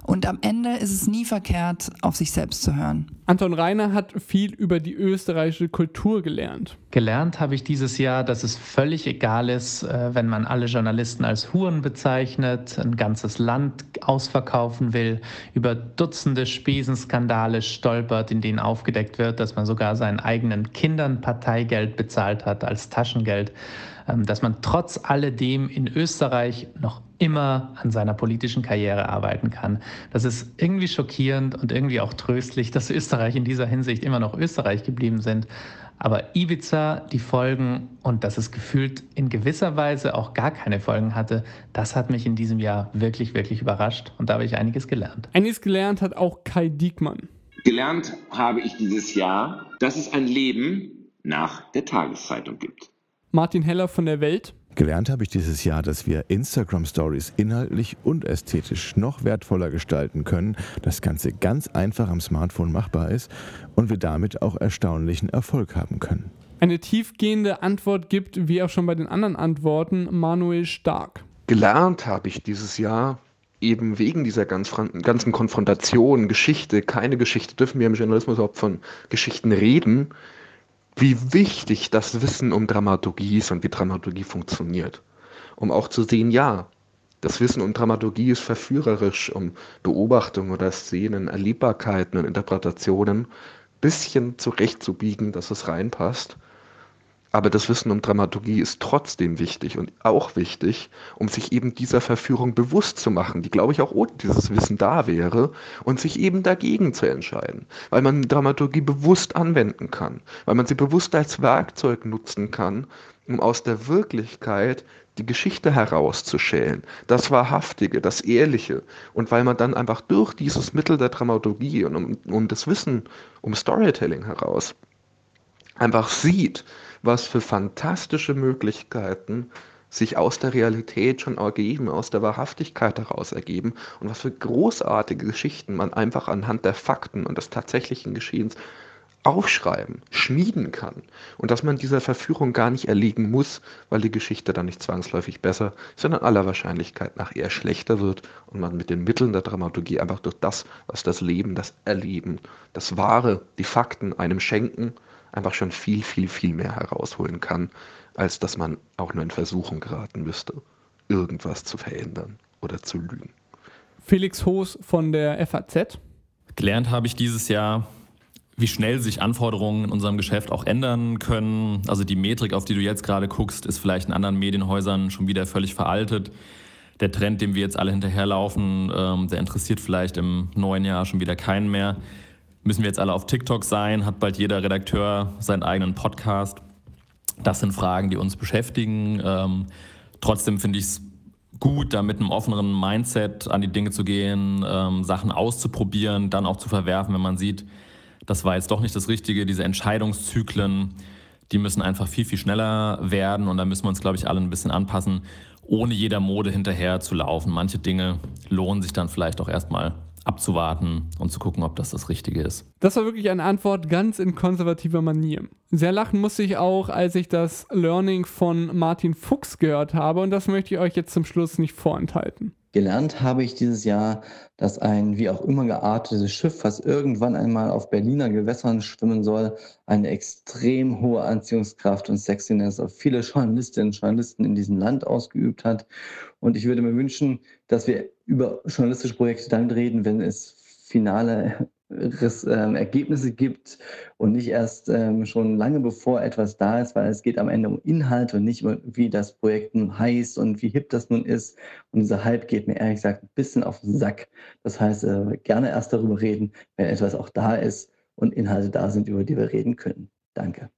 Und am Ende ist es nie verkehrt, auf sich selbst zu hören. Anton Reiner hat viel über die österreichische Kultur gelernt. Gelernt habe ich dieses Jahr, dass es völlig egal ist, äh, wenn man alle Journalisten als Huren bezeichnet, ein ganzes Land ausverkaufen will, über Dutzende Spesenskandale stolpert, in denen aufgedeckt wird, dass man sogar seinen eigenen Kindern Parteigeld bezahlt hat als Taschengeld, ähm, dass man trotz alledem in Österreich noch immer an seiner politischen Karriere arbeiten kann. Das ist irgendwie schockierend und irgendwie auch tröstlich, dass Österreich in dieser Hinsicht immer noch Österreich geblieben sind. Aber Ibiza, die Folgen und dass es gefühlt in gewisser Weise auch gar keine Folgen hatte, das hat mich in diesem Jahr wirklich, wirklich überrascht und da habe ich einiges gelernt. Einiges gelernt hat auch Kai Diekmann. Gelernt habe ich dieses Jahr, dass es ein Leben nach der Tageszeitung gibt. Martin Heller von der Welt. Gelernt habe ich dieses Jahr, dass wir Instagram Stories inhaltlich und ästhetisch noch wertvoller gestalten können, das Ganze ganz einfach am Smartphone machbar ist und wir damit auch erstaunlichen Erfolg haben können. Eine tiefgehende Antwort gibt, wie auch schon bei den anderen Antworten, Manuel Stark. Gelernt habe ich dieses Jahr, eben wegen dieser ganzen Konfrontation, Geschichte, keine Geschichte, dürfen wir im Journalismus überhaupt von Geschichten reden, wie wichtig das Wissen um Dramaturgie ist und wie Dramaturgie funktioniert. Um auch zu sehen, ja, das Wissen um Dramaturgie ist verführerisch, um Beobachtungen oder Szenen, Erlebbarkeiten und Interpretationen ein bisschen zurechtzubiegen, dass es reinpasst. Aber das Wissen um Dramaturgie ist trotzdem wichtig und auch wichtig, um sich eben dieser Verführung bewusst zu machen, die, glaube ich, auch ohne dieses Wissen da wäre und sich eben dagegen zu entscheiden, weil man Dramaturgie bewusst anwenden kann, weil man sie bewusst als Werkzeug nutzen kann, um aus der Wirklichkeit die Geschichte herauszuschälen, das Wahrhaftige, das Ehrliche. Und weil man dann einfach durch dieses Mittel der Dramaturgie und um, um das Wissen um Storytelling heraus einfach sieht, was für fantastische Möglichkeiten sich aus der Realität schon ergeben, aus der Wahrhaftigkeit heraus ergeben und was für großartige Geschichten man einfach anhand der Fakten und des tatsächlichen Geschehens aufschreiben, schmieden kann und dass man dieser Verführung gar nicht erliegen muss, weil die Geschichte dann nicht zwangsläufig besser, sondern aller Wahrscheinlichkeit nach eher schlechter wird und man mit den Mitteln der Dramaturgie einfach durch das, was das Leben, das Erleben, das Wahre, die Fakten einem schenken, einfach schon viel, viel, viel mehr herausholen kann, als dass man auch nur in Versuchung geraten müsste, irgendwas zu verändern oder zu lügen. Felix Hoos von der FAZ. Gelernt habe ich dieses Jahr, wie schnell sich Anforderungen in unserem Geschäft auch ändern können. Also die Metrik, auf die du jetzt gerade guckst, ist vielleicht in anderen Medienhäusern schon wieder völlig veraltet. Der Trend, dem wir jetzt alle hinterherlaufen, ähm, der interessiert vielleicht im neuen Jahr schon wieder keinen mehr. Müssen wir jetzt alle auf TikTok sein? Hat bald jeder Redakteur seinen eigenen Podcast? Das sind Fragen, die uns beschäftigen. Ähm, trotzdem finde ich es gut, da mit einem offeneren Mindset an die Dinge zu gehen, ähm, Sachen auszuprobieren, dann auch zu verwerfen, wenn man sieht, das war jetzt doch nicht das Richtige. Diese Entscheidungszyklen, die müssen einfach viel, viel schneller werden und da müssen wir uns, glaube ich, alle ein bisschen anpassen, ohne jeder Mode hinterher zu laufen. Manche Dinge lohnen sich dann vielleicht auch erstmal abzuwarten und zu gucken, ob das das Richtige ist. Das war wirklich eine Antwort ganz in konservativer Manier. Sehr lachen musste ich auch, als ich das Learning von Martin Fuchs gehört habe und das möchte ich euch jetzt zum Schluss nicht vorenthalten. Gelernt habe ich dieses Jahr, dass ein wie auch immer geartetes Schiff, was irgendwann einmal auf Berliner Gewässern schwimmen soll, eine extrem hohe Anziehungskraft und Sexiness auf viele Journalistinnen und Journalisten in diesem Land ausgeübt hat. Und ich würde mir wünschen, dass wir über journalistische Projekte dann reden, wenn es finale ähm, Ergebnisse gibt und nicht erst ähm, schon lange bevor etwas da ist, weil es geht am Ende um Inhalt und nicht um, wie das Projekt nun heißt und wie hip das nun ist. Und dieser Hype geht mir ehrlich gesagt ein bisschen auf den Sack. Das heißt, äh, gerne erst darüber reden, wenn etwas auch da ist und Inhalte da sind, über die wir reden können. Danke.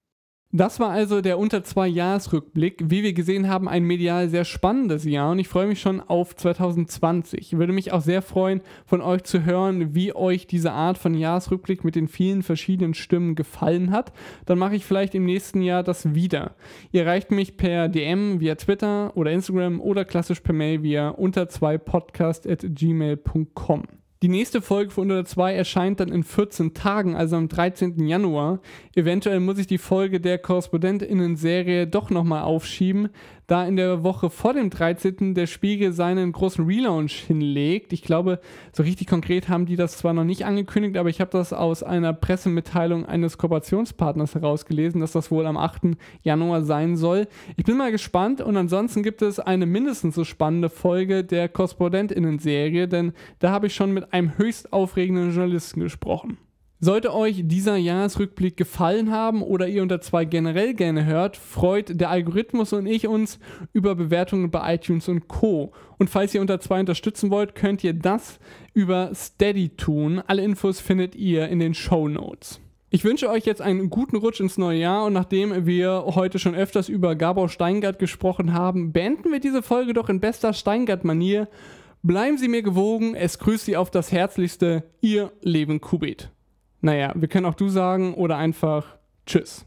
Das war also der unter zwei Jahresrückblick. Wie wir gesehen haben, ein medial sehr spannendes Jahr und ich freue mich schon auf 2020. Ich würde mich auch sehr freuen, von euch zu hören, wie euch diese Art von Jahresrückblick mit den vielen verschiedenen Stimmen gefallen hat. Dann mache ich vielleicht im nächsten Jahr das wieder. Ihr erreicht mich per DM via Twitter oder Instagram oder klassisch per Mail via unter zwei podcast at gmail.com. Die nächste Folge von Unter 2 erscheint dann in 14 Tagen, also am 13. Januar. Eventuell muss ich die Folge der KorrespondentInnen-Serie doch nochmal aufschieben, da in der Woche vor dem 13. der Spiegel seinen großen Relaunch hinlegt. Ich glaube, so richtig konkret haben die das zwar noch nicht angekündigt, aber ich habe das aus einer Pressemitteilung eines Kooperationspartners herausgelesen, dass das wohl am 8. Januar sein soll. Ich bin mal gespannt und ansonsten gibt es eine mindestens so spannende Folge der KorrespondentInnen-Serie, denn da habe ich schon mit einem höchst aufregenden Journalisten gesprochen. Sollte euch dieser Jahresrückblick gefallen haben oder ihr unter zwei generell gerne hört, freut der Algorithmus und ich uns über Bewertungen bei iTunes und Co. Und falls ihr unter zwei unterstützen wollt, könnt ihr das über Steady tun. Alle Infos findet ihr in den Show Notes. Ich wünsche euch jetzt einen guten Rutsch ins neue Jahr und nachdem wir heute schon öfters über Gabor Steingart gesprochen haben, beenden wir diese Folge doch in bester Steingart-Manier. Bleiben Sie mir gewogen, es grüßt Sie auf das Herzlichste, Ihr Leben Kubit. Naja, wir können auch du sagen oder einfach Tschüss.